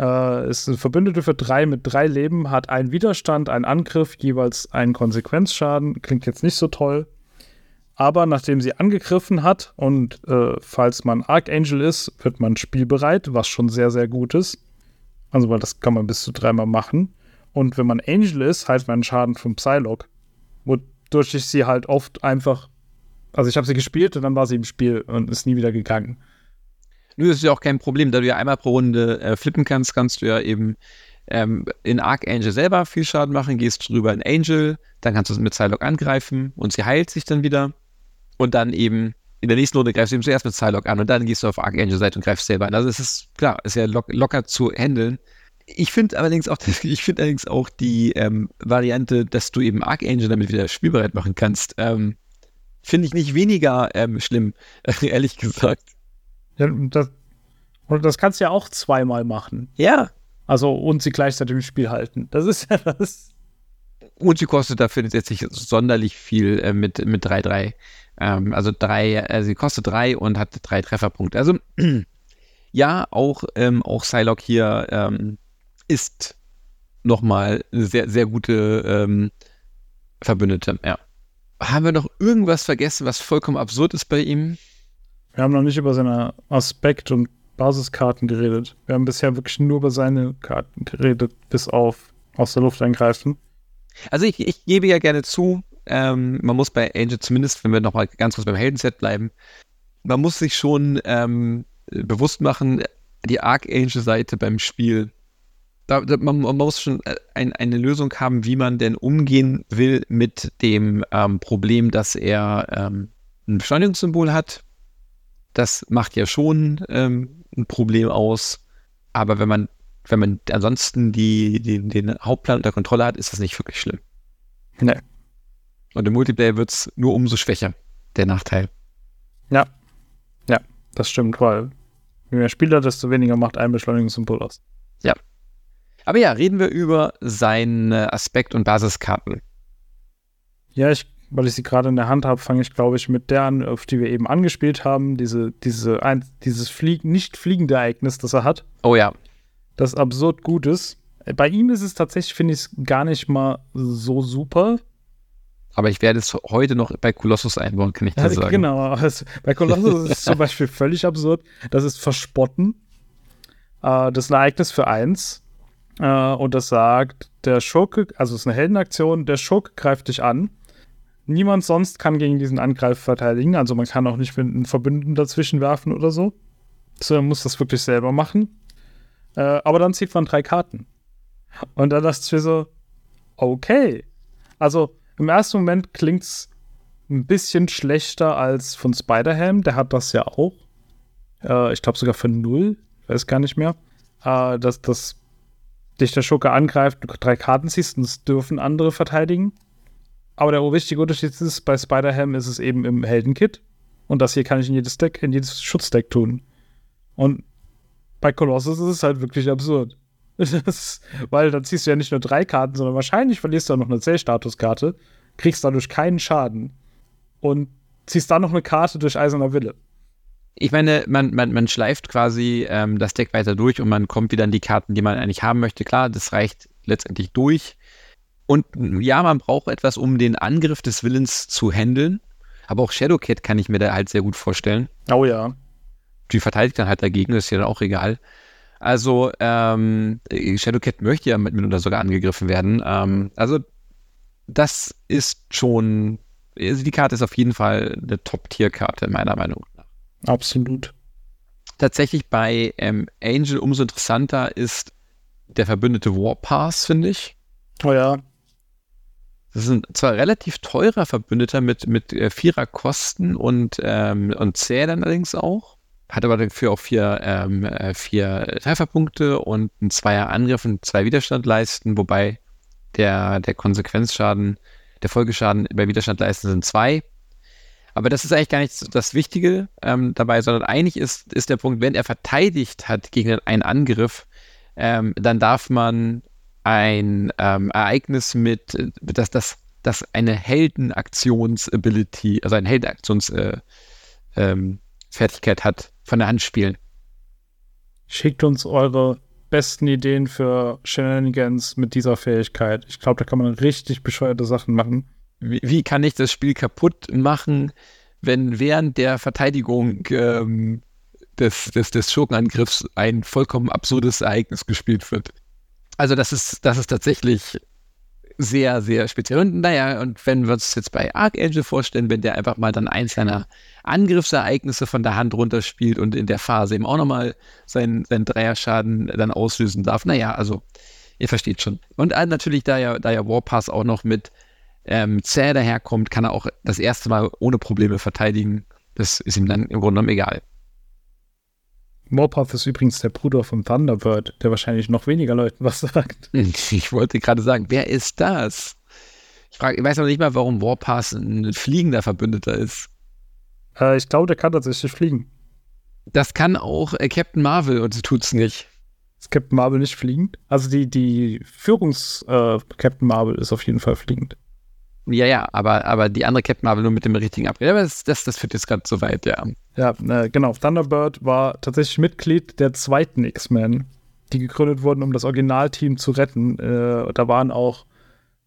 Äh, ist eine Verbündete für drei mit drei Leben, hat einen Widerstand, einen Angriff, jeweils einen Konsequenzschaden. Klingt jetzt nicht so toll. Aber nachdem sie angegriffen hat und äh, falls man Archangel ist, wird man spielbereit, was schon sehr, sehr gut ist. Also, weil das kann man bis zu dreimal machen. Und wenn man Angel ist, heilt man einen Schaden vom Psylocke. Wodurch ich sie halt oft einfach. Also, ich habe sie gespielt und dann war sie im Spiel und ist nie wieder gegangen. Das ist ja auch kein Problem. Da du ja einmal pro Runde äh, flippen kannst, kannst du ja eben ähm, in Archangel selber viel Schaden machen, gehst drüber in Angel, dann kannst du mit Psylocke angreifen und sie heilt sich dann wieder und dann eben in der nächsten Runde greifst du eben zuerst mit Psylocke an und dann gehst du auf Archangel-Seite und greifst selber an. Also es ist klar, ist ja lock, locker zu handeln. Ich finde allerdings auch, ich finde allerdings auch die ähm, Variante, dass du eben Archangel damit wieder spielbereit machen kannst, ähm, finde ich nicht weniger ähm, schlimm, ehrlich gesagt. Ja, das, und das kannst du ja auch zweimal machen. Ja. Also und sie gleichzeitig im Spiel halten. Das ist ja das. Und sie kostet dafür jetzt nicht sonderlich viel äh, mit 3-3. Mit 3 -3. Ähm, also drei, äh, sie kostet drei und hat drei Trefferpunkte. Also ja, auch, ähm, auch Psylocke hier ähm, ist nochmal eine sehr, sehr gute ähm, Verbündete, ja. Haben wir noch irgendwas vergessen, was vollkommen absurd ist bei ihm? Wir haben noch nicht über seine Aspekt- und Basiskarten geredet. Wir haben bisher wirklich nur über seine Karten geredet, bis auf aus der Luft eingreifen. Also ich, ich gebe ja gerne zu, ähm, man muss bei Angel zumindest, wenn wir nochmal ganz kurz beim Heldenset bleiben, man muss sich schon ähm, bewusst machen, die Archangel-Seite beim Spiel, da, da, man, man, muss schon äh, ein, eine Lösung haben, wie man denn umgehen will mit dem ähm, Problem, dass er ähm, ein Beschleunigungssymbol hat. Das macht ja schon ähm, ein Problem aus. Aber wenn man, wenn man ansonsten die, die, den Hauptplan unter Kontrolle hat, ist das nicht wirklich schlimm. Nee. Und im Multiplayer wird es nur umso schwächer, der Nachteil. Ja. Ja, das stimmt, weil je mehr Spieler, desto weniger macht ein Beschleunigungssymbol aus. Ja. Aber ja, reden wir über seine Aspekt- und Basiskarten. Ja, ich, weil ich sie gerade in der Hand habe, fange ich, glaube ich, mit der an, auf die wir eben angespielt haben. Diese, diese, ein, dieses Flieg nicht fliegende Ereignis, das er hat. Oh ja. Das absurd gut ist. Bei ihm ist es tatsächlich, finde ich es gar nicht mal so super, aber ich werde es heute noch bei Colossus einbauen, kann ich dir sagen. Genau, also bei Colossus ist es zum Beispiel völlig absurd. Das ist Verspotten. Äh, das ist ein Ereignis für eins. Äh, und das sagt, der Schurke, also es ist eine Heldenaktion, der Schurke greift dich an. Niemand sonst kann gegen diesen Angriff verteidigen. Also man kann auch nicht mit einem Verbündeten dazwischen werfen oder so. So, man muss das wirklich selber machen. Äh, aber dann zieht man drei Karten. Und dann dachte ich mir so, okay. Also, im ersten Moment klingt es ein bisschen schlechter als von Spider-Ham. Der hat das ja auch. Äh, ich glaube sogar für null. Weiß gar nicht mehr. Äh, dass, dass dich der Schurke angreift, du drei Karten ziehst und es dürfen andere verteidigen. Aber der wichtige Unterschied ist, bei Spider-Ham ist es eben im Heldenkit. Und das hier kann ich in jedes Deck, in jedes Schutzdeck tun. Und bei Colossus ist es halt wirklich absurd. Das, weil dann ziehst du ja nicht nur drei Karten, sondern wahrscheinlich verlierst du auch noch eine Zählstatuskarte, kriegst dadurch keinen Schaden und ziehst dann noch eine Karte durch Eiserner Wille. Ich meine, man, man, man schleift quasi ähm, das Deck weiter durch und man kommt wieder an die Karten, die man eigentlich haben möchte. Klar, das reicht letztendlich durch. Und ja, man braucht etwas, um den Angriff des Willens zu handeln. Aber auch Shadowcat kann ich mir da halt sehr gut vorstellen. Oh ja. Die verteidigt dann halt dagegen, ist ja dann auch egal. Also ähm, Shadowcat möchte ja mitunter sogar angegriffen werden. Ähm, also das ist schon, also die Karte ist auf jeden Fall eine Top-Tier-Karte, meiner Meinung nach. Absolut. tatsächlich bei ähm, Angel umso interessanter ist der verbündete Warpass, finde ich. Oh ja. Das ist ein zwar relativ teurer Verbündeter mit, mit äh, vierer Kosten und, ähm, und Zählern allerdings auch. Hat aber dafür auch vier, ähm, äh, vier Trefferpunkte und ein Zweier Angriff und zwei Widerstand leisten, wobei der, der Konsequenzschaden, der Folgeschaden bei Widerstand leisten sind zwei. Aber das ist eigentlich gar nicht das Wichtige ähm, dabei, sondern eigentlich ist, ist der Punkt, wenn er verteidigt hat gegen einen Angriff, ähm, dann darf man ein ähm, Ereignis mit, dass das, das eine Heldenaktionsability, also eine Heldenaktionsfertigkeit äh, ähm, hat, von der Hand spielen. Schickt uns eure besten Ideen für Shenanigans mit dieser Fähigkeit. Ich glaube, da kann man richtig bescheuerte Sachen machen. Wie, wie, kann ich das Spiel kaputt machen, wenn während der Verteidigung ähm, des, des, des Schurkenangriffs ein vollkommen absurdes Ereignis gespielt wird? Also das ist, das ist tatsächlich sehr, sehr speziell. Und naja, und wenn wir uns jetzt bei Archangel vorstellen, wenn der einfach mal dann eins seiner Angriffsereignisse von der Hand runterspielt und in der Phase eben auch nochmal seinen, seinen Dreierschaden dann auslösen darf, naja, also ihr versteht schon. Und äh, natürlich, da ja, da ja Warpass auch noch mit ähm, zäh daherkommt, kann er auch das erste Mal ohne Probleme verteidigen. Das ist ihm dann im Grunde genommen egal. Morpath ist übrigens der Bruder von Thunderbird, der wahrscheinlich noch weniger Leuten was sagt. Ich wollte gerade sagen, wer ist das? Ich, frage, ich weiß noch nicht mal, warum Warpath ein fliegender Verbündeter ist. Äh, ich glaube, der kann tatsächlich fliegen. Das kann auch äh, Captain Marvel und sie tut es nicht. Ist Captain Marvel nicht fliegend? Also die, die Führungs-Captain äh, Marvel ist auf jeden Fall fliegend. Ja, ja, aber, aber die andere Captain Marvel nur mit dem richtigen Upgrade. Aber das, das, das führt jetzt gerade so weit, ja. Ja, äh, genau. Thunderbird war tatsächlich Mitglied der zweiten X-Men, die gegründet wurden, um das Originalteam zu retten. Äh, da waren auch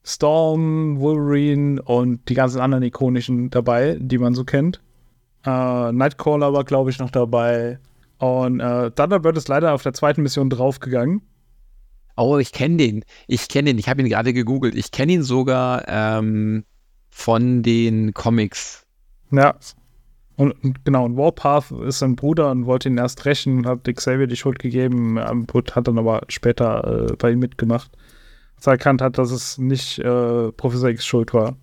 Storm, Wolverine und die ganzen anderen ikonischen dabei, die man so kennt. Äh, Nightcrawler war, glaube ich, noch dabei. Und äh, Thunderbird ist leider auf der zweiten Mission draufgegangen Oh, ich kenne den. Ich kenne den. Ich habe ihn gerade gegoogelt. Ich kenne ihn sogar ähm, von den Comics. Ja. Und, und, genau, und Warpath ist sein Bruder und wollte ihn erst rächen, hat Xavier die Schuld gegeben, ähm, hat dann aber später äh, bei ihm mitgemacht, als er erkannt hat, dass es nicht äh, Professor X Schuld war.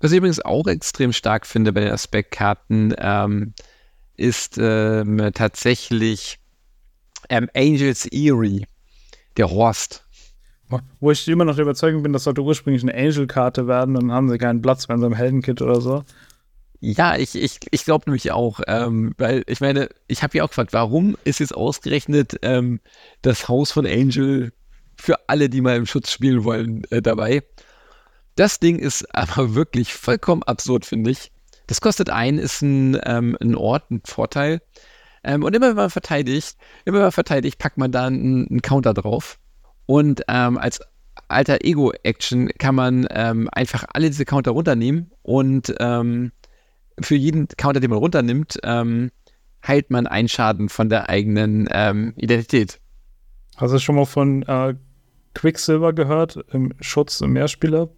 Was ich übrigens auch extrem stark finde bei den Aspektkarten, ähm, ist ähm, tatsächlich ähm, Angels Eerie der Horst. Wo ich immer noch der Überzeugung bin, das sollte ursprünglich eine Angel-Karte werden, dann haben sie keinen Platz mehr in so einem Heldenkit oder so. Ja, ich, ich, ich glaube nämlich auch, ähm, weil ich meine, ich habe ja auch gefragt, warum ist jetzt ausgerechnet ähm, das Haus von Angel für alle, die mal im Schutz spielen wollen, äh, dabei? Das Ding ist aber wirklich vollkommen absurd, finde ich. Das kostet ein, ist ein, ähm, ein Ort, ein Vorteil. Ähm, und immer wenn man verteidigt, immer wenn man verteidigt, packt man da einen, einen Counter drauf. Und ähm, als alter Ego-Action kann man ähm, einfach alle diese Counter runternehmen und ähm, für jeden Counter, den man runternimmt, ähm, heilt man einen Schaden von der eigenen ähm, Identität. Hast du schon mal von äh, Quicksilver gehört, im Schutz im Mehrspieler?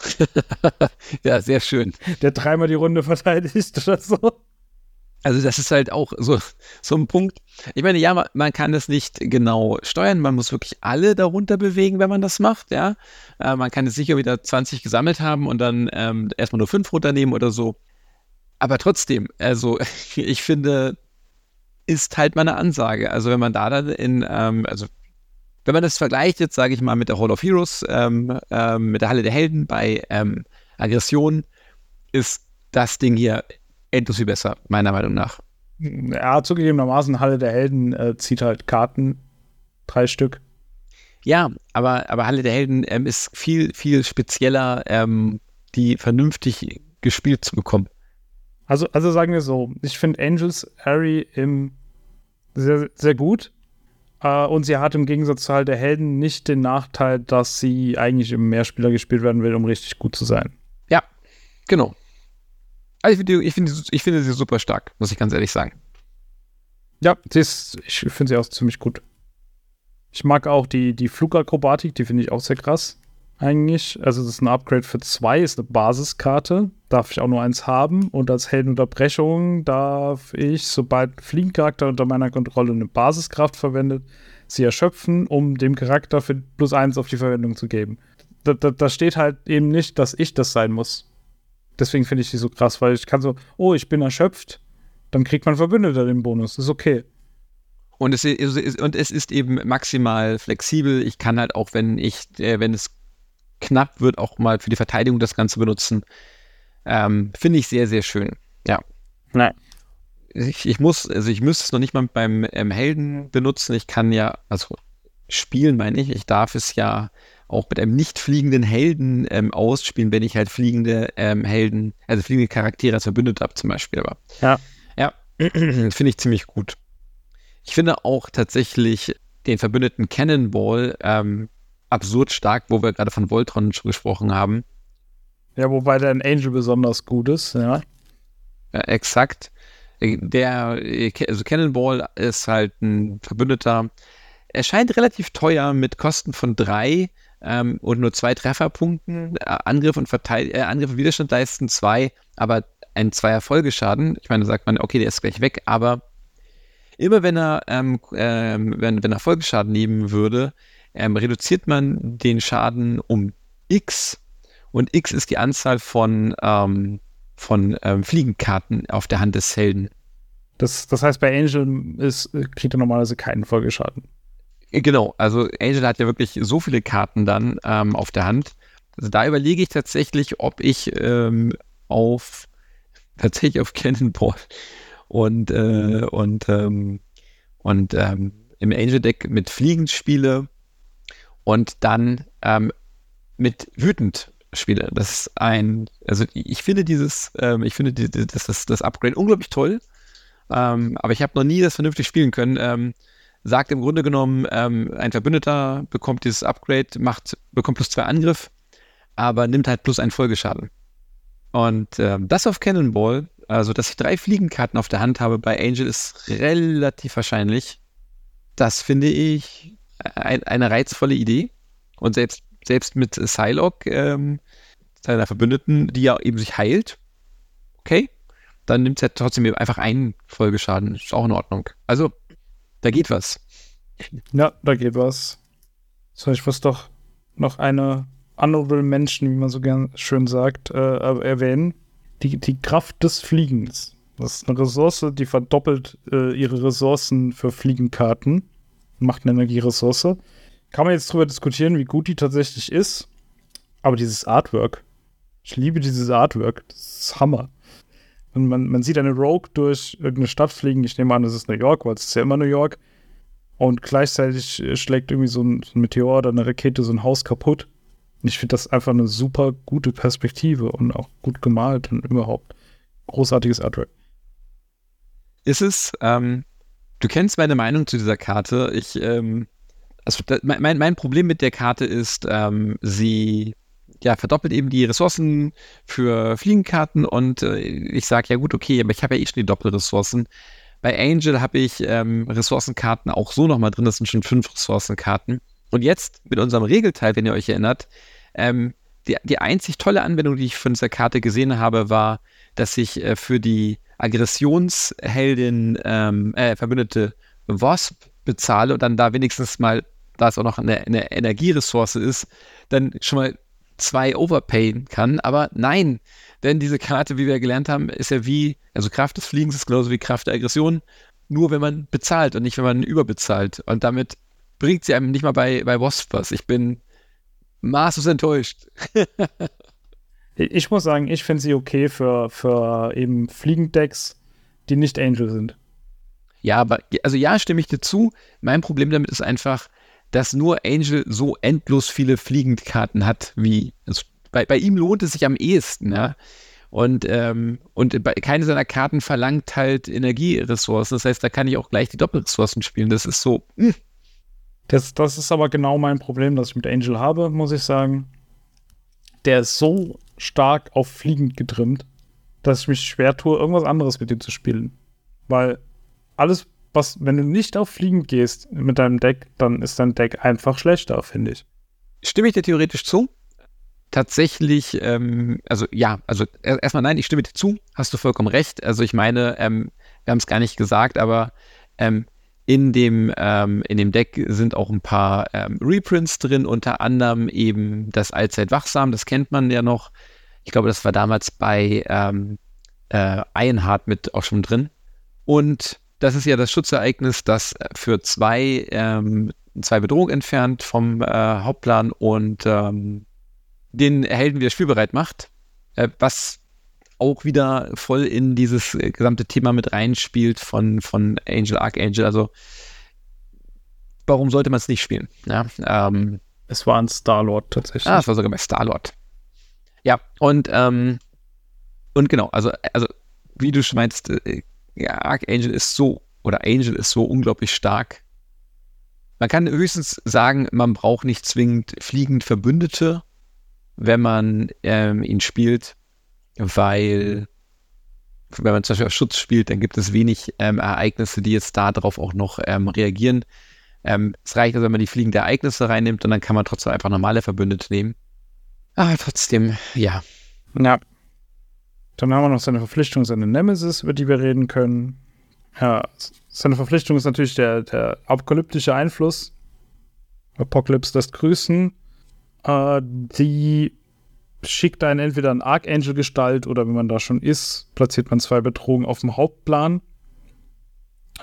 ja, sehr schön. Der dreimal die Runde verteidigt oder so. Also das ist halt auch so, so ein Punkt. Ich meine, ja, man, kann das nicht genau steuern. Man muss wirklich alle darunter bewegen, wenn man das macht, ja. Äh, man kann jetzt sicher wieder 20 gesammelt haben und dann ähm, erstmal nur fünf runternehmen oder so. Aber trotzdem, also ich finde, ist halt meine Ansage. Also wenn man da dann in, ähm, also wenn man das vergleicht jetzt, sage ich mal, mit der Hall of Heroes, ähm, ähm, mit der Halle der Helden bei ähm, Aggression, ist das Ding hier endlos viel besser, meiner Meinung nach. Ja, zugegebenermaßen, Halle der Helden äh, zieht halt Karten, drei Stück. Ja, aber, aber Halle der Helden ähm, ist viel, viel spezieller, ähm, die vernünftig gespielt zu bekommen. Also, also sagen wir so, ich finde Angels Harry im sehr, sehr gut. Uh, und sie hat im Gegensatz zu Halle der Helden nicht den Nachteil, dass sie eigentlich im Mehrspieler gespielt werden will, um richtig gut zu sein. Ja, genau. Also ich finde ich find, ich find sie super stark, muss ich ganz ehrlich sagen. Ja, ist, ich finde sie auch ziemlich gut. Ich mag auch die, die Flugakrobatik, die finde ich auch sehr krass. eigentlich. Also, das ist ein Upgrade für zwei, ist eine Basiskarte. Darf ich auch nur eins haben. Und als Heldenunterbrechung darf ich, sobald ein Fliegencharakter unter meiner Kontrolle eine Basiskraft verwendet, sie erschöpfen, um dem Charakter für plus eins auf die Verwendung zu geben. Da, da, da steht halt eben nicht, dass ich das sein muss. Deswegen finde ich die so krass, weil ich kann so, oh, ich bin erschöpft, dann kriegt man Verbündeter den Bonus. Ist okay. Und es, ist, und es ist eben maximal flexibel. Ich kann halt auch, wenn ich, äh, wenn es knapp wird, auch mal für die Verteidigung das Ganze benutzen. Ähm, Finde ich sehr, sehr schön. Ja. Nein. Ich, ich, muss, also ich müsste es noch nicht mal beim ähm, Helden benutzen. Ich kann ja, also spielen meine ich, ich darf es ja auch mit einem nicht fliegenden Helden ähm, ausspielen, wenn ich halt fliegende ähm, Helden, also fliegende Charaktere als verbündet habe zum Beispiel. Aber ja, ja finde ich ziemlich gut. Ich finde auch tatsächlich den verbündeten Cannonball ähm, absurd stark, wo wir gerade von Voltron schon gesprochen haben. Ja, wobei der Angel besonders gut ist, ja. ja exakt. Der, also Cannonball ist halt ein Verbündeter. Er scheint relativ teuer mit Kosten von drei ähm, und nur zwei Trefferpunkten. Äh, Angriff und Verteid äh, Angriff und Widerstand leisten zwei, aber ein Zweier Folgeschaden. Ich meine, da sagt man, okay, der ist gleich weg, aber immer wenn er, ähm, ähm, wenn, wenn er Folgeschaden nehmen würde, ähm, reduziert man den Schaden um x und x ist die Anzahl von, ähm, von ähm, Fliegenkarten auf der Hand des Helden. Das, das heißt, bei Angel ist, kriegt er normalerweise keinen Folgeschaden. Genau, also Angel hat ja wirklich so viele Karten dann ähm, auf der Hand. Also da überlege ich tatsächlich, ob ich ähm, auf tatsächlich auf Cannonball und äh, und ähm, und ähm, im Angel Deck mit Fliegen spiele und dann ähm, mit wütend spiele. Das ist ein, also ich finde dieses, ähm, ich finde die, das, das, das Upgrade unglaublich toll, ähm, aber ich habe noch nie das vernünftig spielen können. Ähm, sagt im Grunde genommen, ähm, ein Verbündeter bekommt dieses Upgrade, macht, bekommt plus zwei Angriff, aber nimmt halt plus einen Folgeschaden. Und ähm, das auf Cannonball, also dass ich drei Fliegenkarten auf der Hand habe bei Angel, ist relativ wahrscheinlich. Das finde ich ein, eine reizvolle Idee. Und selbst, selbst mit Psylocke, ähm, seiner Verbündeten, die ja eben sich heilt, okay, dann nimmt es ja trotzdem einfach einen Folgeschaden. Ist auch in Ordnung. Also, da geht was. Ja, da geht was. So, ich muss doch noch eine Honorable Menschen, wie man so gern schön sagt, äh, erwähnen. Die, die Kraft des Fliegens. Das ist eine Ressource, die verdoppelt äh, ihre Ressourcen für Fliegenkarten macht eine Energieressource. Kann man jetzt darüber diskutieren, wie gut die tatsächlich ist. Aber dieses Artwork, ich liebe dieses Artwork, das ist Hammer. Und man, man sieht eine Rogue durch irgendeine Stadt fliegen. Ich nehme an, das ist New York, weil es ist ja immer New York. Und gleichzeitig schlägt irgendwie so ein, so ein Meteor oder eine Rakete so ein Haus kaputt. Und ich finde das einfach eine super gute Perspektive und auch gut gemalt und überhaupt großartiges Artwork. Ist es, ähm, Du kennst meine Meinung zu dieser Karte. Ich, ähm, also mein, mein Problem mit der Karte ist, ähm, sie ja, verdoppelt eben die Ressourcen für Fliegenkarten und äh, ich sage ja gut, okay, aber ich habe ja eh schon die Doppelressourcen. Bei Angel habe ich ähm, Ressourcenkarten auch so nochmal drin, das sind schon fünf Ressourcenkarten. Und jetzt mit unserem Regelteil, wenn ihr euch erinnert, ähm, die, die einzig tolle Anwendung, die ich von dieser Karte gesehen habe, war, dass ich äh, für die Aggressionsheldin, ähm, äh, Verbündete Wasp bezahle und dann da wenigstens mal, da es auch noch eine, eine Energieressource ist, dann schon mal zwei overpayen kann. Aber nein, denn diese Karte, wie wir gelernt haben, ist ja wie, also Kraft des Fliegens ist genauso wie Kraft der Aggression, nur wenn man bezahlt und nicht, wenn man überbezahlt. Und damit bringt sie einem nicht mal bei, bei Wasp was. Ich bin maßlos enttäuscht. Ich muss sagen, ich finde sie okay für, für eben Fliegendecks, die nicht Angel sind. Ja, aber also ja, stimme ich dir zu. Mein Problem damit ist einfach, dass nur Angel so endlos viele Fliegendkarten hat, wie also bei, bei ihm lohnt es sich am ehesten, ja. Und, ähm, und bei, keine seiner Karten verlangt halt Energieressourcen. Das heißt, da kann ich auch gleich die Doppelressourcen spielen. Das ist so. Hm. Das, das ist aber genau mein Problem, das ich mit Angel habe, muss ich sagen. Der ist so stark auf Fliegend getrimmt, dass ich mich schwer tue, irgendwas anderes mit ihm zu spielen. Weil alles, was, wenn du nicht auf Fliegend gehst mit deinem Deck, dann ist dein Deck einfach schlechter, finde ich. Stimme ich dir theoretisch zu. tatsächlich, ähm, also ja, also erstmal nein, ich stimme dir zu, hast du vollkommen recht. Also ich meine, ähm, wir haben es gar nicht gesagt, aber ähm, in dem, ähm, in dem Deck sind auch ein paar ähm, Reprints drin, unter anderem eben das Allzeit Wachsam, das kennt man ja noch. Ich glaube, das war damals bei ähm, äh, Ironheart mit auch schon drin. Und das ist ja das Schutzereignis, das für zwei, ähm, zwei Bedrohungen entfernt vom äh, Hauptplan und ähm, den Helden wieder spielbereit macht, äh, was auch wieder voll in dieses äh, gesamte Thema mit reinspielt von, von Angel Archangel. Also warum sollte man es nicht spielen? Ja, ähm, es war ein Star-Lord tatsächlich. Ah, es war sogar bei Star-Lord. Ja, und, ähm, und genau, also, also wie du schon meinst, äh, ja, Archangel ist so, oder Angel ist so unglaublich stark. Man kann höchstens sagen, man braucht nicht zwingend fliegend Verbündete, wenn man ähm, ihn spielt weil wenn man zum Beispiel auf Schutz spielt, dann gibt es wenig ähm, Ereignisse, die jetzt darauf auch noch ähm, reagieren. Ähm, es reicht also, wenn man die fliegende Ereignisse reinnimmt und dann kann man trotzdem einfach normale Verbündete nehmen. Aber trotzdem, ja. Ja. Dann haben wir noch seine Verpflichtung, seine Nemesis, über die wir reden können. Ja, seine Verpflichtung ist natürlich der, der apokalyptische Einfluss. Apocalypse lässt grüßen. Äh, die schickt einen entweder in Archangel-Gestalt oder wenn man da schon ist, platziert man zwei Bedrohungen auf dem Hauptplan.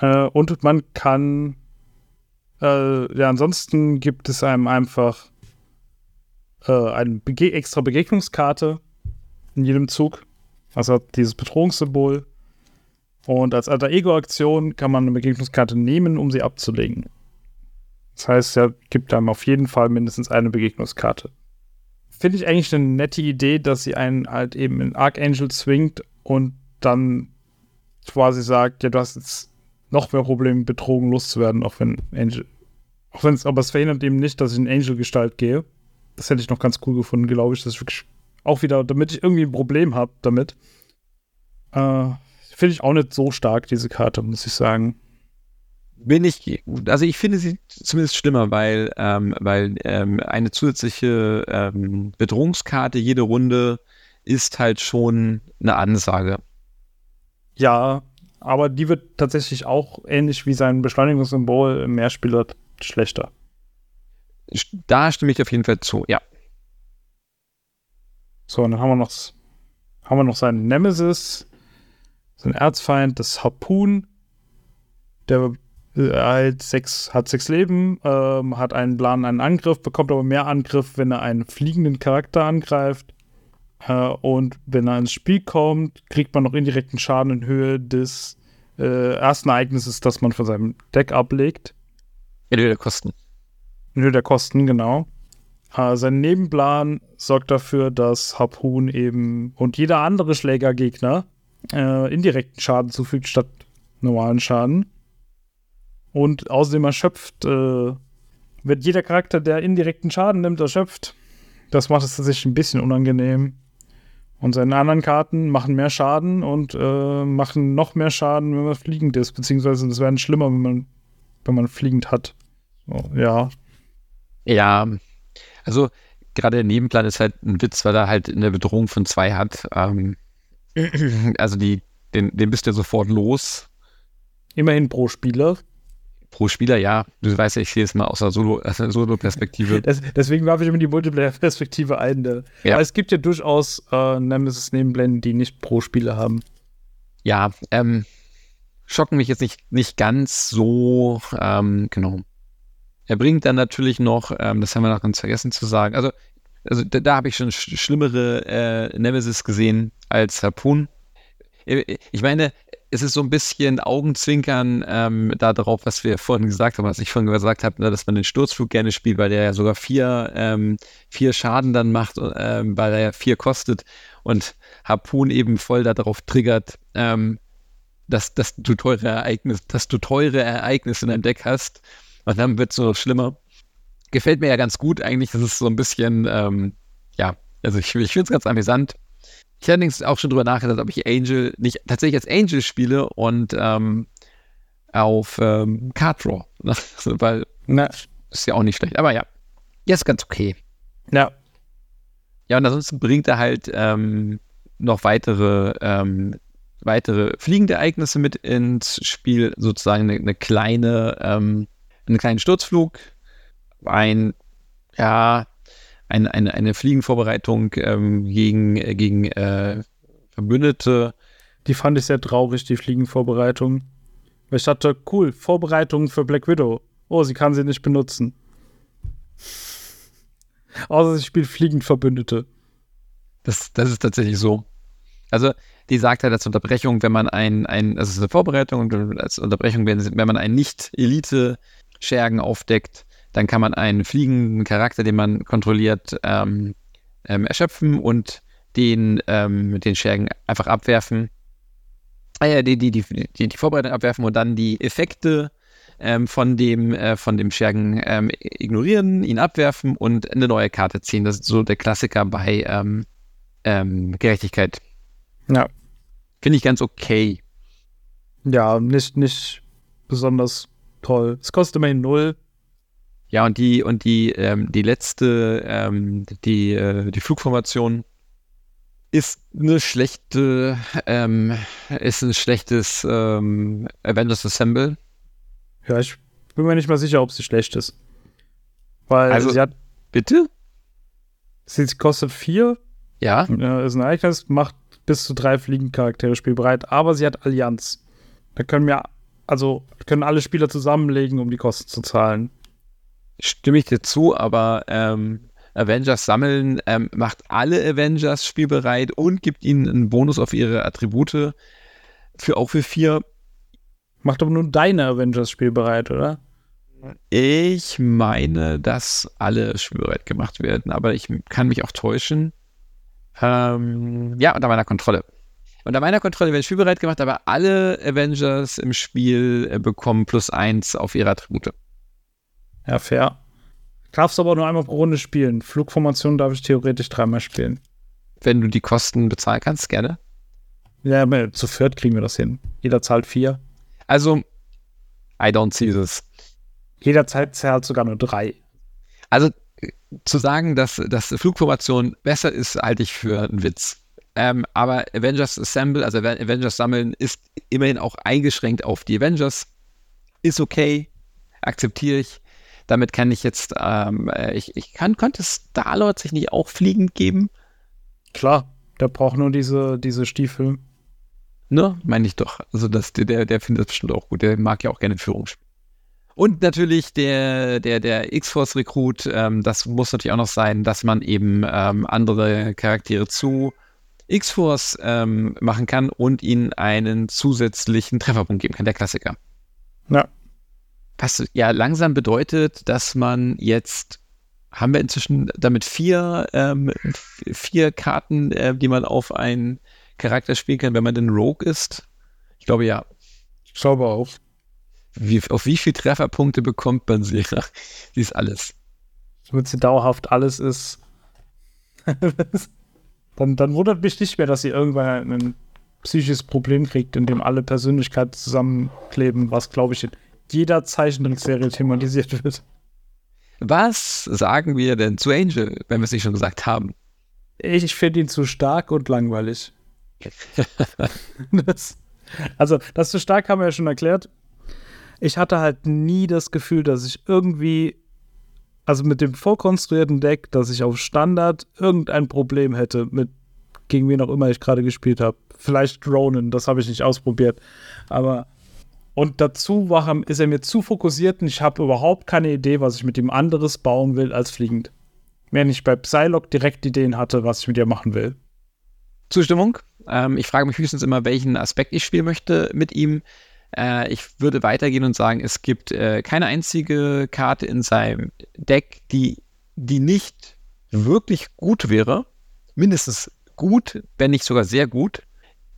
Äh, und man kann, äh, ja, ansonsten gibt es einem einfach äh, eine Bege extra Begegnungskarte in jedem Zug. Also dieses Bedrohungssymbol. Und als Alter Ego-Aktion kann man eine Begegnungskarte nehmen, um sie abzulegen. Das heißt, er gibt einem auf jeden Fall mindestens eine Begegnungskarte finde ich eigentlich eine nette Idee, dass sie einen halt eben in Archangel zwingt und dann quasi sagt, ja, du hast jetzt noch mehr Probleme, betrogen loszuwerden, auch wenn Angel. Auch wenn es, aber es verhindert eben nicht, dass ich in Angel-Gestalt gehe. Das hätte ich noch ganz cool gefunden, glaube ich. Das ist wirklich auch wieder, damit ich irgendwie ein Problem habe damit. Äh, finde ich auch nicht so stark, diese Karte, muss ich sagen bin ich, also ich finde sie zumindest schlimmer, weil, ähm, weil ähm, eine zusätzliche ähm, Bedrohungskarte jede Runde ist halt schon eine Ansage. Ja, aber die wird tatsächlich auch ähnlich wie sein Beschleunigungssymbol im Mehrspieler schlechter. Da stimme ich auf jeden Fall zu, ja. So, und dann haben wir noch, haben wir noch seinen Nemesis, sein Erzfeind, das Harpoon. Der äh, halt sechs, hat sechs Leben, ähm, hat einen Plan, einen Angriff, bekommt aber mehr Angriff, wenn er einen fliegenden Charakter angreift. Äh, und wenn er ins Spiel kommt, kriegt man noch indirekten Schaden in Höhe des äh, ersten Ereignisses, das man von seinem Deck ablegt. In Höhe der Kosten. In Höhe der Kosten, genau. Äh, sein Nebenplan sorgt dafür, dass Harpoon eben und jeder andere Schlägergegner äh, indirekten Schaden zufügt statt normalen Schaden. Und außerdem erschöpft, äh, wird jeder Charakter, der indirekten Schaden nimmt, erschöpft. Das macht es tatsächlich ein bisschen unangenehm. Und seine anderen Karten machen mehr Schaden und äh, machen noch mehr Schaden, wenn man fliegend ist. Beziehungsweise es werden schlimmer, wenn man, wenn man fliegend hat. So, ja. Ja, also gerade der Nebenplan ist halt ein Witz, weil er halt eine Bedrohung von zwei hat. Ähm, also die, den, den bist du sofort los. Immerhin pro Spieler pro Spieler, ja. Du weißt ja, ich sehe es mal aus der Solo-Perspektive. Solo deswegen warf ich immer die Multiplayer-Perspektive ein. Ne? Ja. Aber es gibt ja durchaus äh, Nemesis-Nebenblenden, die nicht pro Spieler haben. Ja, ähm, schocken mich jetzt nicht, nicht ganz so, ähm, genau. Er bringt dann natürlich noch, ähm, das haben wir noch ganz vergessen zu sagen, also, also da, da habe ich schon sch schlimmere äh, Nemesis gesehen als Harpoon. Äh, ich meine, es ist so ein bisschen Augenzwinkern ähm, darauf, was wir vorhin gesagt haben, was ich vorhin gesagt habe, ne, dass man den Sturzflug gerne spielt, weil der ja sogar vier, ähm, vier Schaden dann macht, ähm, weil er ja vier kostet und Harpoon eben voll darauf triggert, ähm, dass, dass du teure Ereignisse, dass du teure Ereignisse in deinem Deck hast. Und dann wird es nur noch schlimmer. Gefällt mir ja ganz gut eigentlich. Das ist so ein bisschen, ähm, ja, also ich, ich finde es ganz amüsant. Ich habe allerdings auch schon drüber nachgedacht, ob ich Angel nicht tatsächlich als Angel spiele und ähm, auf ähm, Card Draw. Weil Na. ist ja auch nicht schlecht. Aber ja, jetzt ist ganz okay. Ja. Ja, und ansonsten bringt er halt ähm, noch weitere, ähm, weitere fliegende Ereignisse mit ins Spiel, sozusagen eine, eine kleine, ähm, einen kleinen Sturzflug, ein, ja, ein, eine, eine Fliegenvorbereitung ähm, gegen, äh, gegen äh, Verbündete. Die fand ich sehr traurig, die Fliegenvorbereitung. Weil ich dachte, cool, Vorbereitung für Black Widow. Oh, sie kann sie nicht benutzen. Außer sie spielt fliegend Verbündete. Das, das ist tatsächlich so. Also, die sagt halt als Unterbrechung, wenn man ein, ein also es ist eine Vorbereitung und als Unterbrechung, wenn, wenn man einen Nicht-Elite-Schergen aufdeckt, dann kann man einen fliegenden Charakter, den man kontrolliert, ähm, ähm, erschöpfen und den, ähm, den Schergen einfach abwerfen. Äh, die, die, die, die, die Vorbereitung abwerfen und dann die Effekte ähm, von dem, äh, von dem Schergen ähm, ignorieren, ihn abwerfen und eine neue Karte ziehen. Das ist so der Klassiker bei ähm, Gerechtigkeit. Ja. Finde ich ganz okay. Ja, nicht, nicht besonders toll. Es kostet immerhin null. Ja, und die, und die, ähm, die letzte, ähm, die, äh, die Flugformation ist eine schlechte, ähm, ist ein schlechtes ähm, Avengers Assemble. Ja, ich bin mir nicht mal sicher, ob sie schlecht ist. Weil Also- sie hat, Bitte? sie kostet vier, Ja. ja, ist ein Ereignis, macht bis zu drei Fliegencharaktere spielbereit, aber sie hat Allianz. Da können wir, also können alle Spieler zusammenlegen, um die Kosten zu zahlen. Stimme ich dir zu, aber ähm, Avengers sammeln ähm, macht alle Avengers spielbereit und gibt ihnen einen Bonus auf ihre Attribute. Für auch für vier. Macht aber nur deine Avengers spielbereit, oder? Ich meine, dass alle spielbereit gemacht werden, aber ich kann mich auch täuschen. Ähm, ja, unter meiner Kontrolle. Unter meiner Kontrolle werden spielbereit gemacht, aber alle Avengers im Spiel äh, bekommen plus eins auf ihre Attribute. Ja, fair. Darfst aber nur einmal pro Runde spielen. Flugformation darf ich theoretisch dreimal spielen. Wenn du die Kosten bezahlen kannst, gerne. Ja, zu viert kriegen wir das hin. Jeder zahlt vier. Also, I don't see this. Jeder zahlt, zahlt sogar nur drei. Also äh, zu sagen, dass, dass Flugformation besser ist, halte ich für einen Witz. Ähm, aber Avengers Assemble, also Aven- Avengers sammeln, ist immerhin auch eingeschränkt auf die Avengers. Ist okay, akzeptiere ich. Damit kann ich jetzt, ähm, äh, ich, ich kann, könnte Star-Lord sich nicht auch fliegend geben? Klar, der braucht nur diese, diese Stiefel. Ne, meine ich doch. Also das, der, der findet das bestimmt auch gut. Der mag ja auch gerne Führung spielen. Und natürlich der, der, der X-Force-Rekrut, ähm, das muss natürlich auch noch sein, dass man eben ähm, andere Charaktere zu X-Force ähm, machen kann und ihnen einen zusätzlichen Trefferpunkt geben kann, der Klassiker. Ja. Was ja langsam bedeutet, dass man jetzt, haben wir inzwischen damit vier, ähm, vier Karten, äh, die man auf einen Charakter spielen kann, wenn man denn Rogue ist? Ich glaube ja. Ich glaube auch. Wie, auf wie viele Trefferpunkte bekommt man sie? sie ist alles. Damit sie dauerhaft alles ist. dann, dann wundert mich nicht mehr, dass sie irgendwann ein psychisches Problem kriegt, in dem alle Persönlichkeiten zusammenkleben, was, glaube ich, in jeder Zeichentrickserie thematisiert wird. Was sagen wir denn zu Angel, wenn wir es nicht schon gesagt haben? Ich, ich finde ihn zu stark und langweilig. das, also, das zu stark haben wir ja schon erklärt. Ich hatte halt nie das Gefühl, dass ich irgendwie, also mit dem vorkonstruierten Deck, dass ich auf Standard irgendein Problem hätte mit gegen wen auch immer ich gerade gespielt habe. Vielleicht Ronan, das habe ich nicht ausprobiert. Aber und dazu war, ist er mir zu fokussiert und ich habe überhaupt keine Idee, was ich mit ihm anderes bauen will als fliegend. Während ich bei Psylocke direkt Ideen hatte, was ich mit ihr machen will. Zustimmung. Ähm, ich frage mich höchstens immer, welchen Aspekt ich spielen möchte mit ihm. Äh, ich würde weitergehen und sagen, es gibt äh, keine einzige Karte in seinem Deck, die, die nicht wirklich gut wäre. Mindestens gut, wenn nicht sogar sehr gut.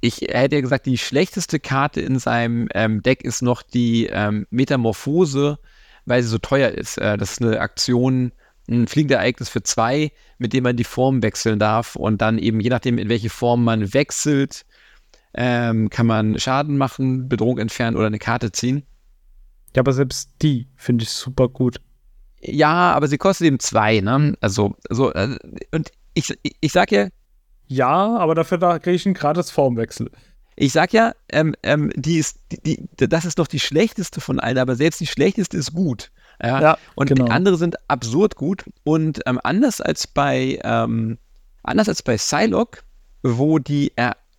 Ich hätte ja gesagt, die schlechteste Karte in seinem ähm, Deck ist noch die ähm, Metamorphose, weil sie so teuer ist. Äh, das ist eine Aktion, ein fliegendes Ereignis für zwei, mit dem man die Form wechseln darf und dann eben, je nachdem, in welche Form man wechselt, ähm, kann man Schaden machen, Bedrohung entfernen oder eine Karte ziehen. Ja, aber selbst die finde ich super gut. Ja, aber sie kostet eben zwei, ne? Also, so, äh, und ich, ich, ich sag ja. Ja, aber dafür da kriege ich einen gratis Formwechsel. Ich sag ja, ähm, ähm, die ist, die, die, das ist doch die schlechteste von allen, aber selbst die schlechteste ist gut. Ja, ja und genau. andere sind absurd gut. Und ähm, anders als bei ähm, anders als bei Psylocke, wo die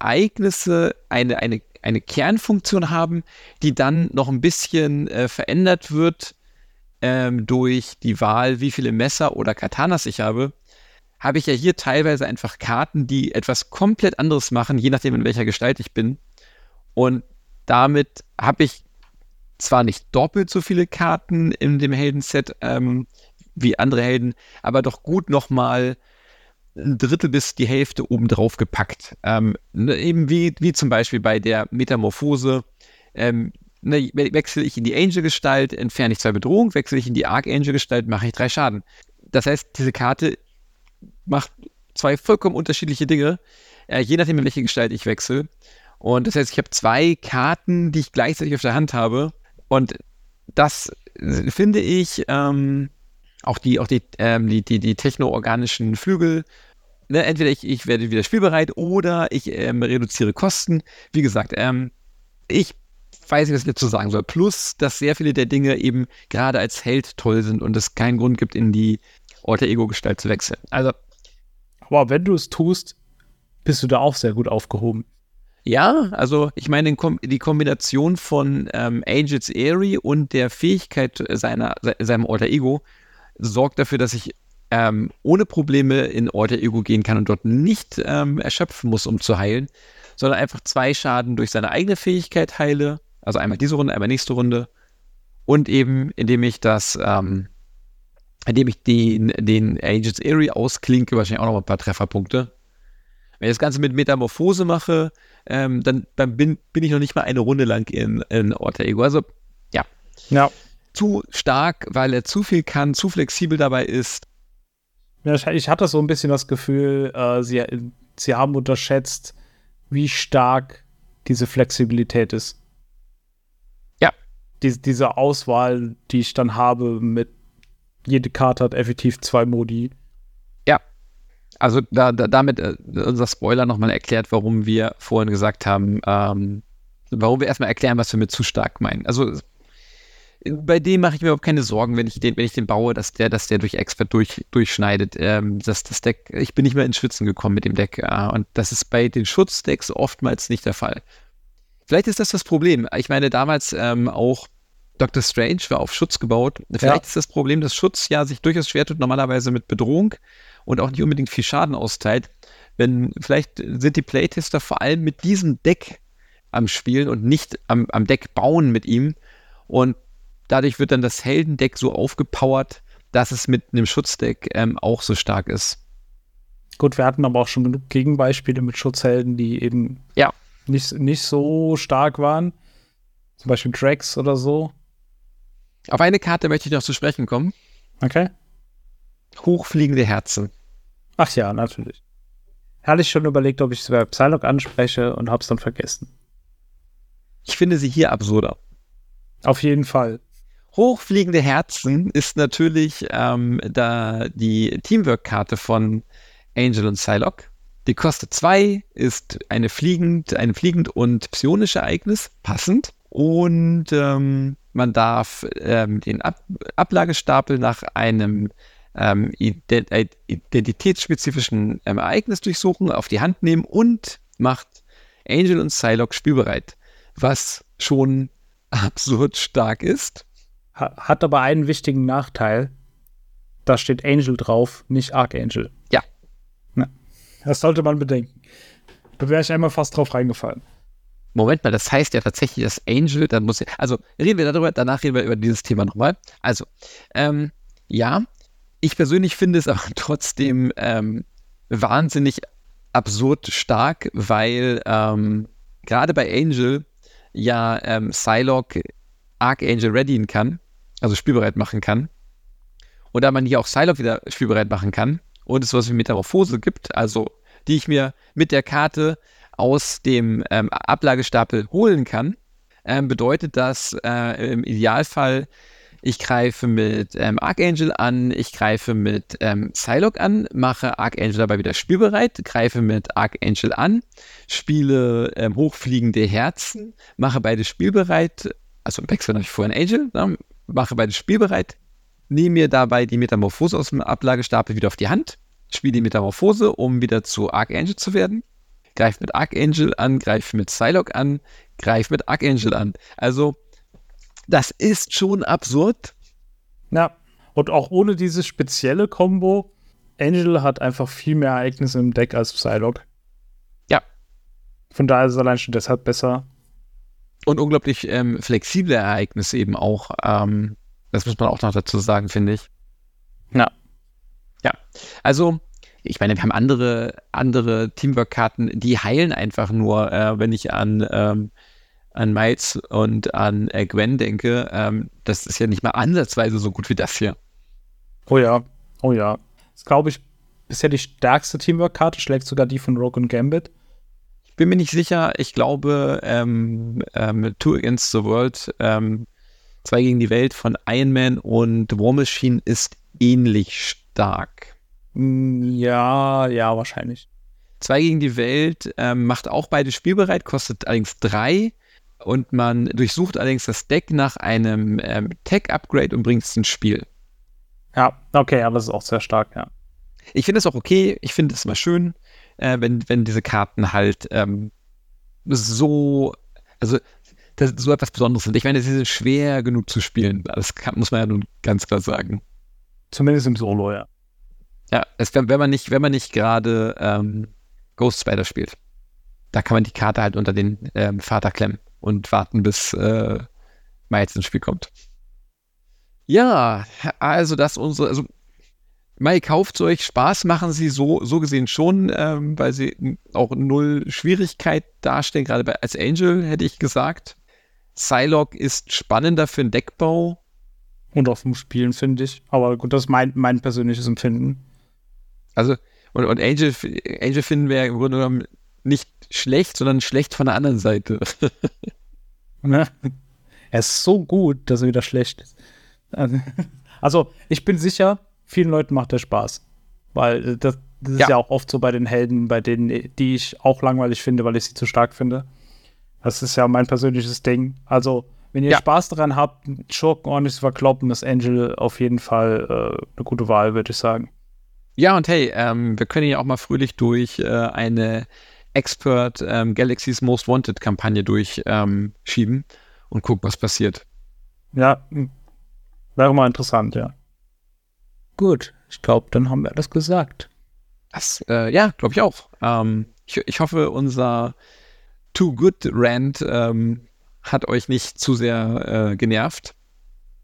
Ereignisse eine, eine, eine Kernfunktion haben, die dann noch ein bisschen äh, verändert wird ähm, durch die Wahl, wie viele Messer oder Katanas ich habe, habe ich ja hier teilweise einfach Karten, die etwas komplett anderes machen, je nachdem, in welcher Gestalt ich bin. Und damit habe ich zwar nicht doppelt so viele Karten in dem Heldenset ähm, wie andere Helden, aber doch gut nochmal ein Drittel bis die Hälfte obendrauf gepackt. Ähm, ne, eben wie, wie zum Beispiel bei der Metamorphose. Ähm, ne, wechsle ich in die Angel-Gestalt, entferne ich zwei Bedrohungen, wechsle ich in die Archangel-Gestalt, mache ich drei Schaden. Das heißt, diese Karte macht zwei vollkommen unterschiedliche Dinge, äh, je nachdem, in welche Gestalt ich wechsle. Und das heißt, ich habe zwei Karten, die ich gleichzeitig auf der Hand habe und das äh, finde ich, ähm, auch die, auch die, ähm, die, die, die techno-organischen Flügel, ne, entweder ich, ich werde wieder spielbereit oder ich ähm, reduziere Kosten. Wie gesagt, ähm, ich weiß nicht, was ich dazu sagen soll. Plus, dass sehr viele der Dinge eben gerade als Held toll sind und es keinen Grund gibt, in die Alter-Ego-Gestalt zu wechseln. Also. Aber wenn du es tust, bist du da auch sehr gut aufgehoben. Ja, also ich meine, die Kombination von ähm, Angels Airy und der Fähigkeit seiner, seinem Alter Ego sorgt dafür, dass ich ähm, ohne Probleme in Alter Ego gehen kann und dort nicht ähm, erschöpfen muss, um zu heilen, sondern einfach zwei Schaden durch seine eigene Fähigkeit heile. Also einmal diese Runde, einmal nächste Runde. Und eben, indem ich das, ähm, indem ich den, den Angels Airy ausklinke, wahrscheinlich auch noch ein paar Trefferpunkte. Wenn ich das Ganze mit Metamorphose mache, ähm, dann, dann bin, bin ich noch nicht mal eine Runde lang in, in Alter Ego. Also, ja. Ja. Zu stark, weil er zu viel kann, zu flexibel dabei ist. Ja, ich hatte so ein bisschen das Gefühl, äh, sie, sie haben unterschätzt, wie stark diese Flexibilität ist. Ja. Die, diese Auswahl, die ich dann habe mit jede Karte hat effektiv zwei Modi. Also da, da, damit äh, unser Spoiler nochmal erklärt, warum wir vorhin gesagt haben, ähm, warum wir erstmal erklären, was wir mit zu stark meinen. Also bei dem mache ich mir überhaupt keine Sorgen, wenn ich den, wenn ich den baue, dass der, dass der durch Expert durch, durchschneidet. Ähm, das, das Deck, ich bin nicht mehr ins Schwitzen gekommen mit dem Deck. Äh, und das ist bei den Schutzdecks oftmals nicht der Fall. Vielleicht ist das das Problem. Ich meine, damals ähm, auch Doctor Strange war auf Schutz gebaut. Vielleicht ja. ist das Problem, dass Schutz ja sich durchaus schwer tut, normalerweise mit Bedrohung und auch nicht unbedingt viel Schaden austeilt. Wenn, vielleicht sind die Playtester vor allem mit diesem Deck am Spielen und nicht am, am Deck bauen mit ihm. Und dadurch wird dann das Heldendeck so aufgepowert, dass es mit einem Schutzdeck ähm, auch so stark ist. Gut, wir hatten aber auch schon genug Gegenbeispiele mit Schutzhelden, die eben ja. nicht, nicht so stark waren. Zum Beispiel Drax oder so. Auf eine Karte möchte ich noch zu sprechen kommen. Okay. Hochfliegende Herzen. Ach ja, natürlich. Hatte ich schon überlegt, ob ich es bei Psylocke anspreche und hab's dann vergessen. Ich finde sie hier absurder. Auf jeden Fall. Hochfliegende Herzen ist natürlich ähm, da die Teamwork-Karte von Angel und Psylocke. Die kostet zwei, ist eine fliegend, ein fliegend und psionisches Ereignis, passend. Und ähm, man darf ähm, den Ab Ablagestapel nach einem ähm, identitätsspezifischen ähm, Ereignis durchsuchen, auf die Hand nehmen und macht Angel und Psylocke spielbereit, was schon absurd stark ist. Hat aber einen wichtigen Nachteil. Da steht Angel drauf, nicht Archangel. Ja. Na, das sollte man bedenken. Da wäre ich einmal fast drauf reingefallen. Moment mal, das heißt ja tatsächlich, dass Angel, dann muss also reden wir darüber, danach reden wir über dieses Thema nochmal. Also, ähm, ja, ich persönlich finde es aber trotzdem ähm, wahnsinnig absurd stark, weil ähm, gerade bei Angel ja ähm, Psylocke Archangel readyen kann, also spielbereit machen kann. Und da man hier auch Psylocke wieder spielbereit machen kann und es sowas wie Metamorphose gibt, also die ich mir mit der Karte aus dem ähm, Ablagestapel holen kann, ähm, bedeutet das äh, im Idealfall ich greife mit ähm, Archangel an, ich greife mit ähm, Psylocke an, mache Archangel dabei wieder spielbereit, greife mit Archangel an, spiele ähm, hochfliegende Herzen, mache beide spielbereit, also im Wechsel natürlich vorher ein Angel, ne, mache beide spielbereit, nehme mir dabei die Metamorphose aus dem Ablagestapel wieder auf die Hand, spiele die Metamorphose, um wieder zu Archangel zu werden, greife mit Archangel an, greife mit Psylocke an, greife mit Archangel an. Also das ist schon absurd. Ja, und auch ohne dieses spezielle Combo, Angel hat einfach viel mehr Ereignisse im Deck als Psylocke. Ja. Von daher ist es allein schon deshalb besser. Und unglaublich ähm, flexible Ereignisse eben auch. Ähm, das muss man auch noch dazu sagen, finde ich. Ja. Ja. Also, ich meine, wir haben andere, andere Teamwork-Karten, die heilen einfach nur, äh, wenn ich an ähm, an Miles und an äh, Gwen denke, ähm, das ist ja nicht mal ansatzweise so gut wie das hier. Oh ja, oh ja. Das ist, glaube ich, bisher die stärkste Teamwork-Karte, schlägt sogar die von Rogue und Gambit. Ich bin mir nicht sicher. Ich glaube, ähm, ähm, Two Against the World, ähm, zwei gegen die Welt von Iron Man und War Machine ist ähnlich stark. Mm, ja, ja, wahrscheinlich. Zwei gegen die Welt ähm, macht auch beide spielbereit, kostet allerdings drei und man durchsucht allerdings das Deck nach einem ähm, Tech-Upgrade und bringt es ins Spiel. Ja, okay, aber das ist auch sehr stark, ja. Ich finde es auch okay, ich finde es immer schön, äh, wenn, wenn diese Karten halt ähm, so, also das, so etwas Besonderes sind. Ich meine, sie sind schwer genug zu spielen. Das kann, muss man ja nun ganz klar sagen. Zumindest im Solo, ja. Ja, es, wenn, wenn man nicht, wenn man nicht gerade ähm, Ghost Spider spielt. Da kann man die Karte halt unter den ähm, Vater klemmen und warten, bis äh, Miles ins Spiel kommt. Ja, also das unsere, also Mai kauft euch, Spaß machen sie so, so gesehen schon, ähm, weil sie auch null Schwierigkeit darstellen, gerade bei, als Angel hätte ich gesagt. Psylocke ist spannender für den Deckbau. Und auch vom Spielen, finde ich. Aber gut, das ist mein, mein persönliches Empfinden. Also, und, und Angel, Angel finden wir im Grunde genommen nicht schlecht, sondern schlecht von der anderen Seite. ne? Er ist so gut, dass er wieder schlecht ist. Also, ich bin sicher, vielen Leuten macht der Spaß. Weil äh, das, das ist ja. ja auch oft so bei den Helden, bei denen, die ich auch langweilig finde, weil ich sie zu stark finde. Das ist ja mein persönliches Ding. Also, wenn ihr ja. Spaß daran habt, Schurken ordentlich zu verkloppen, ist Angel auf jeden Fall äh, eine gute Wahl, würde ich sagen. Ja, und hey, ähm, wir können ja auch mal fröhlich durch äh, eine Expert ähm, Galaxy's Most Wanted Kampagne durchschieben ähm, und gucken, was passiert. Ja, wäre mal interessant, ja. Gut, ich glaube, dann haben wir alles gesagt. Das, äh, ja, glaube ich auch. Ähm, ich, ich, hoffe, unser Too Good Rant ähm, hat euch nicht zu sehr äh, genervt.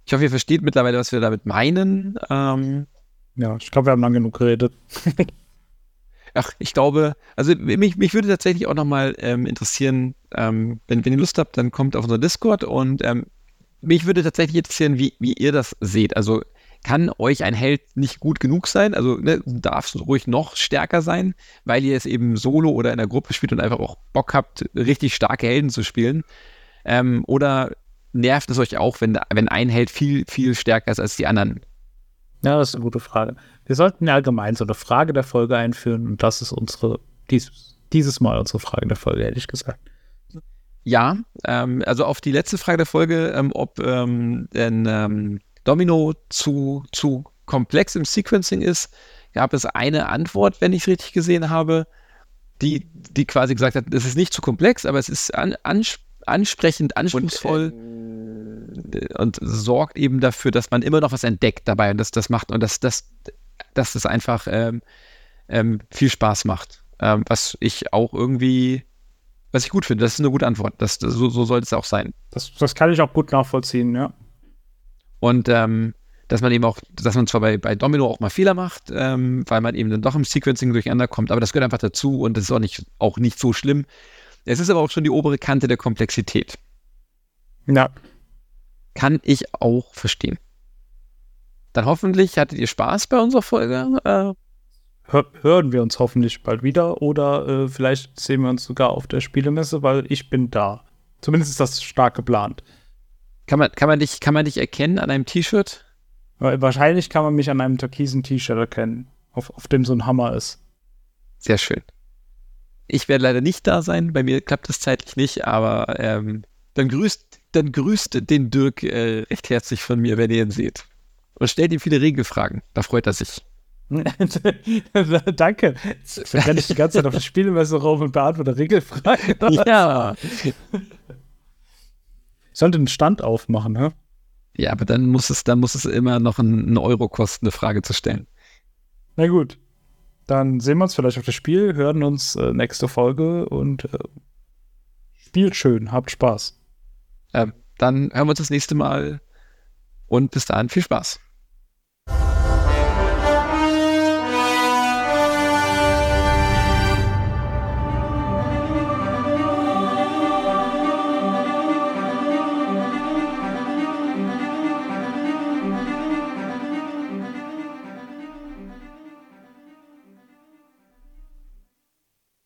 Ich hoffe, ihr versteht mittlerweile, was wir damit meinen. Ähm, ja, ich glaube, wir haben lang genug geredet. Ach, ich glaube, also mich, mich würde tatsächlich auch nochmal ähm, interessieren, ähm, wenn, wenn ihr Lust habt, dann kommt auf unser Discord und ähm, mich würde tatsächlich interessieren, wie, wie ihr das seht. Also kann euch ein Held nicht gut genug sein? Also ne, darf es ruhig noch stärker sein, weil ihr es eben solo oder in der Gruppe spielt und einfach auch Bock habt, richtig starke Helden zu spielen? Ähm, oder nervt es euch auch, wenn, wenn ein Held viel, viel stärker ist als die anderen? Ja, das ist eine gute Frage. Wir sollten allgemein so eine Frage der Folge einführen und das ist unsere, dies, dieses Mal unsere Frage der Folge, hätte ich gesagt. Ja, ähm, also auf die letzte Frage der Folge, ähm, ob ähm, denn ähm, Domino zu, zu komplex im Sequencing ist, gab es eine Antwort, wenn ich es richtig gesehen habe, die, die quasi gesagt hat, es ist nicht zu komplex, aber es ist an, ansprechend, anspruchsvoll. Und, äh, und sorgt eben dafür, dass man immer noch was entdeckt dabei und dass das macht und dass das, dass das einfach ähm, ähm, viel Spaß macht. Ähm, was ich auch irgendwie, was ich gut finde, das ist eine gute Antwort. Das, das so, so sollte es auch sein. Das, das kann ich auch gut nachvollziehen, ja. Und ähm, dass man eben auch, dass man zwar bei, bei Domino auch mal Fehler macht, ähm, weil man eben dann doch im Sequencing durcheinander kommt, aber das gehört einfach dazu und das ist auch nicht, auch nicht so schlimm. Es ist aber auch schon die obere Kante der Komplexität. Ja, kann ich auch verstehen. Dann hoffentlich hattet ihr Spaß bei unserer Folge. Äh, Hör, hören wir uns hoffentlich bald wieder oder äh, vielleicht sehen wir uns sogar auf der Spielemesse, weil ich bin da. Zumindest ist das stark geplant. Kann man, kann, man dich, kann man dich erkennen an einem T-Shirt? Wahrscheinlich kann man mich an einem türkisen T-Shirt erkennen, auf, auf dem so ein Hammer ist. Sehr schön. Ich werde leider nicht da sein, bei mir klappt es zeitlich nicht, aber ähm, dann, grüßt, dann grüßt den Dirk äh, recht herzlich von mir, wenn ihr ihn seht. Und stellt ihm viele Regelfragen, da freut er sich. Danke. Jetzt renne ich die ganze Zeit auf die Spielmesse rum und beantworte Regelfragen. ja. Sollte einen Stand aufmachen, hä? Ja, aber dann muss es, dann muss es immer noch einen Euro kosten, eine Frage zu stellen. Na gut. Dann sehen wir uns vielleicht auf das Spiel, hören uns äh, nächste Folge und äh, spielt schön, habt Spaß. Ähm, dann hören wir uns das nächste Mal und bis dahin viel Spaß.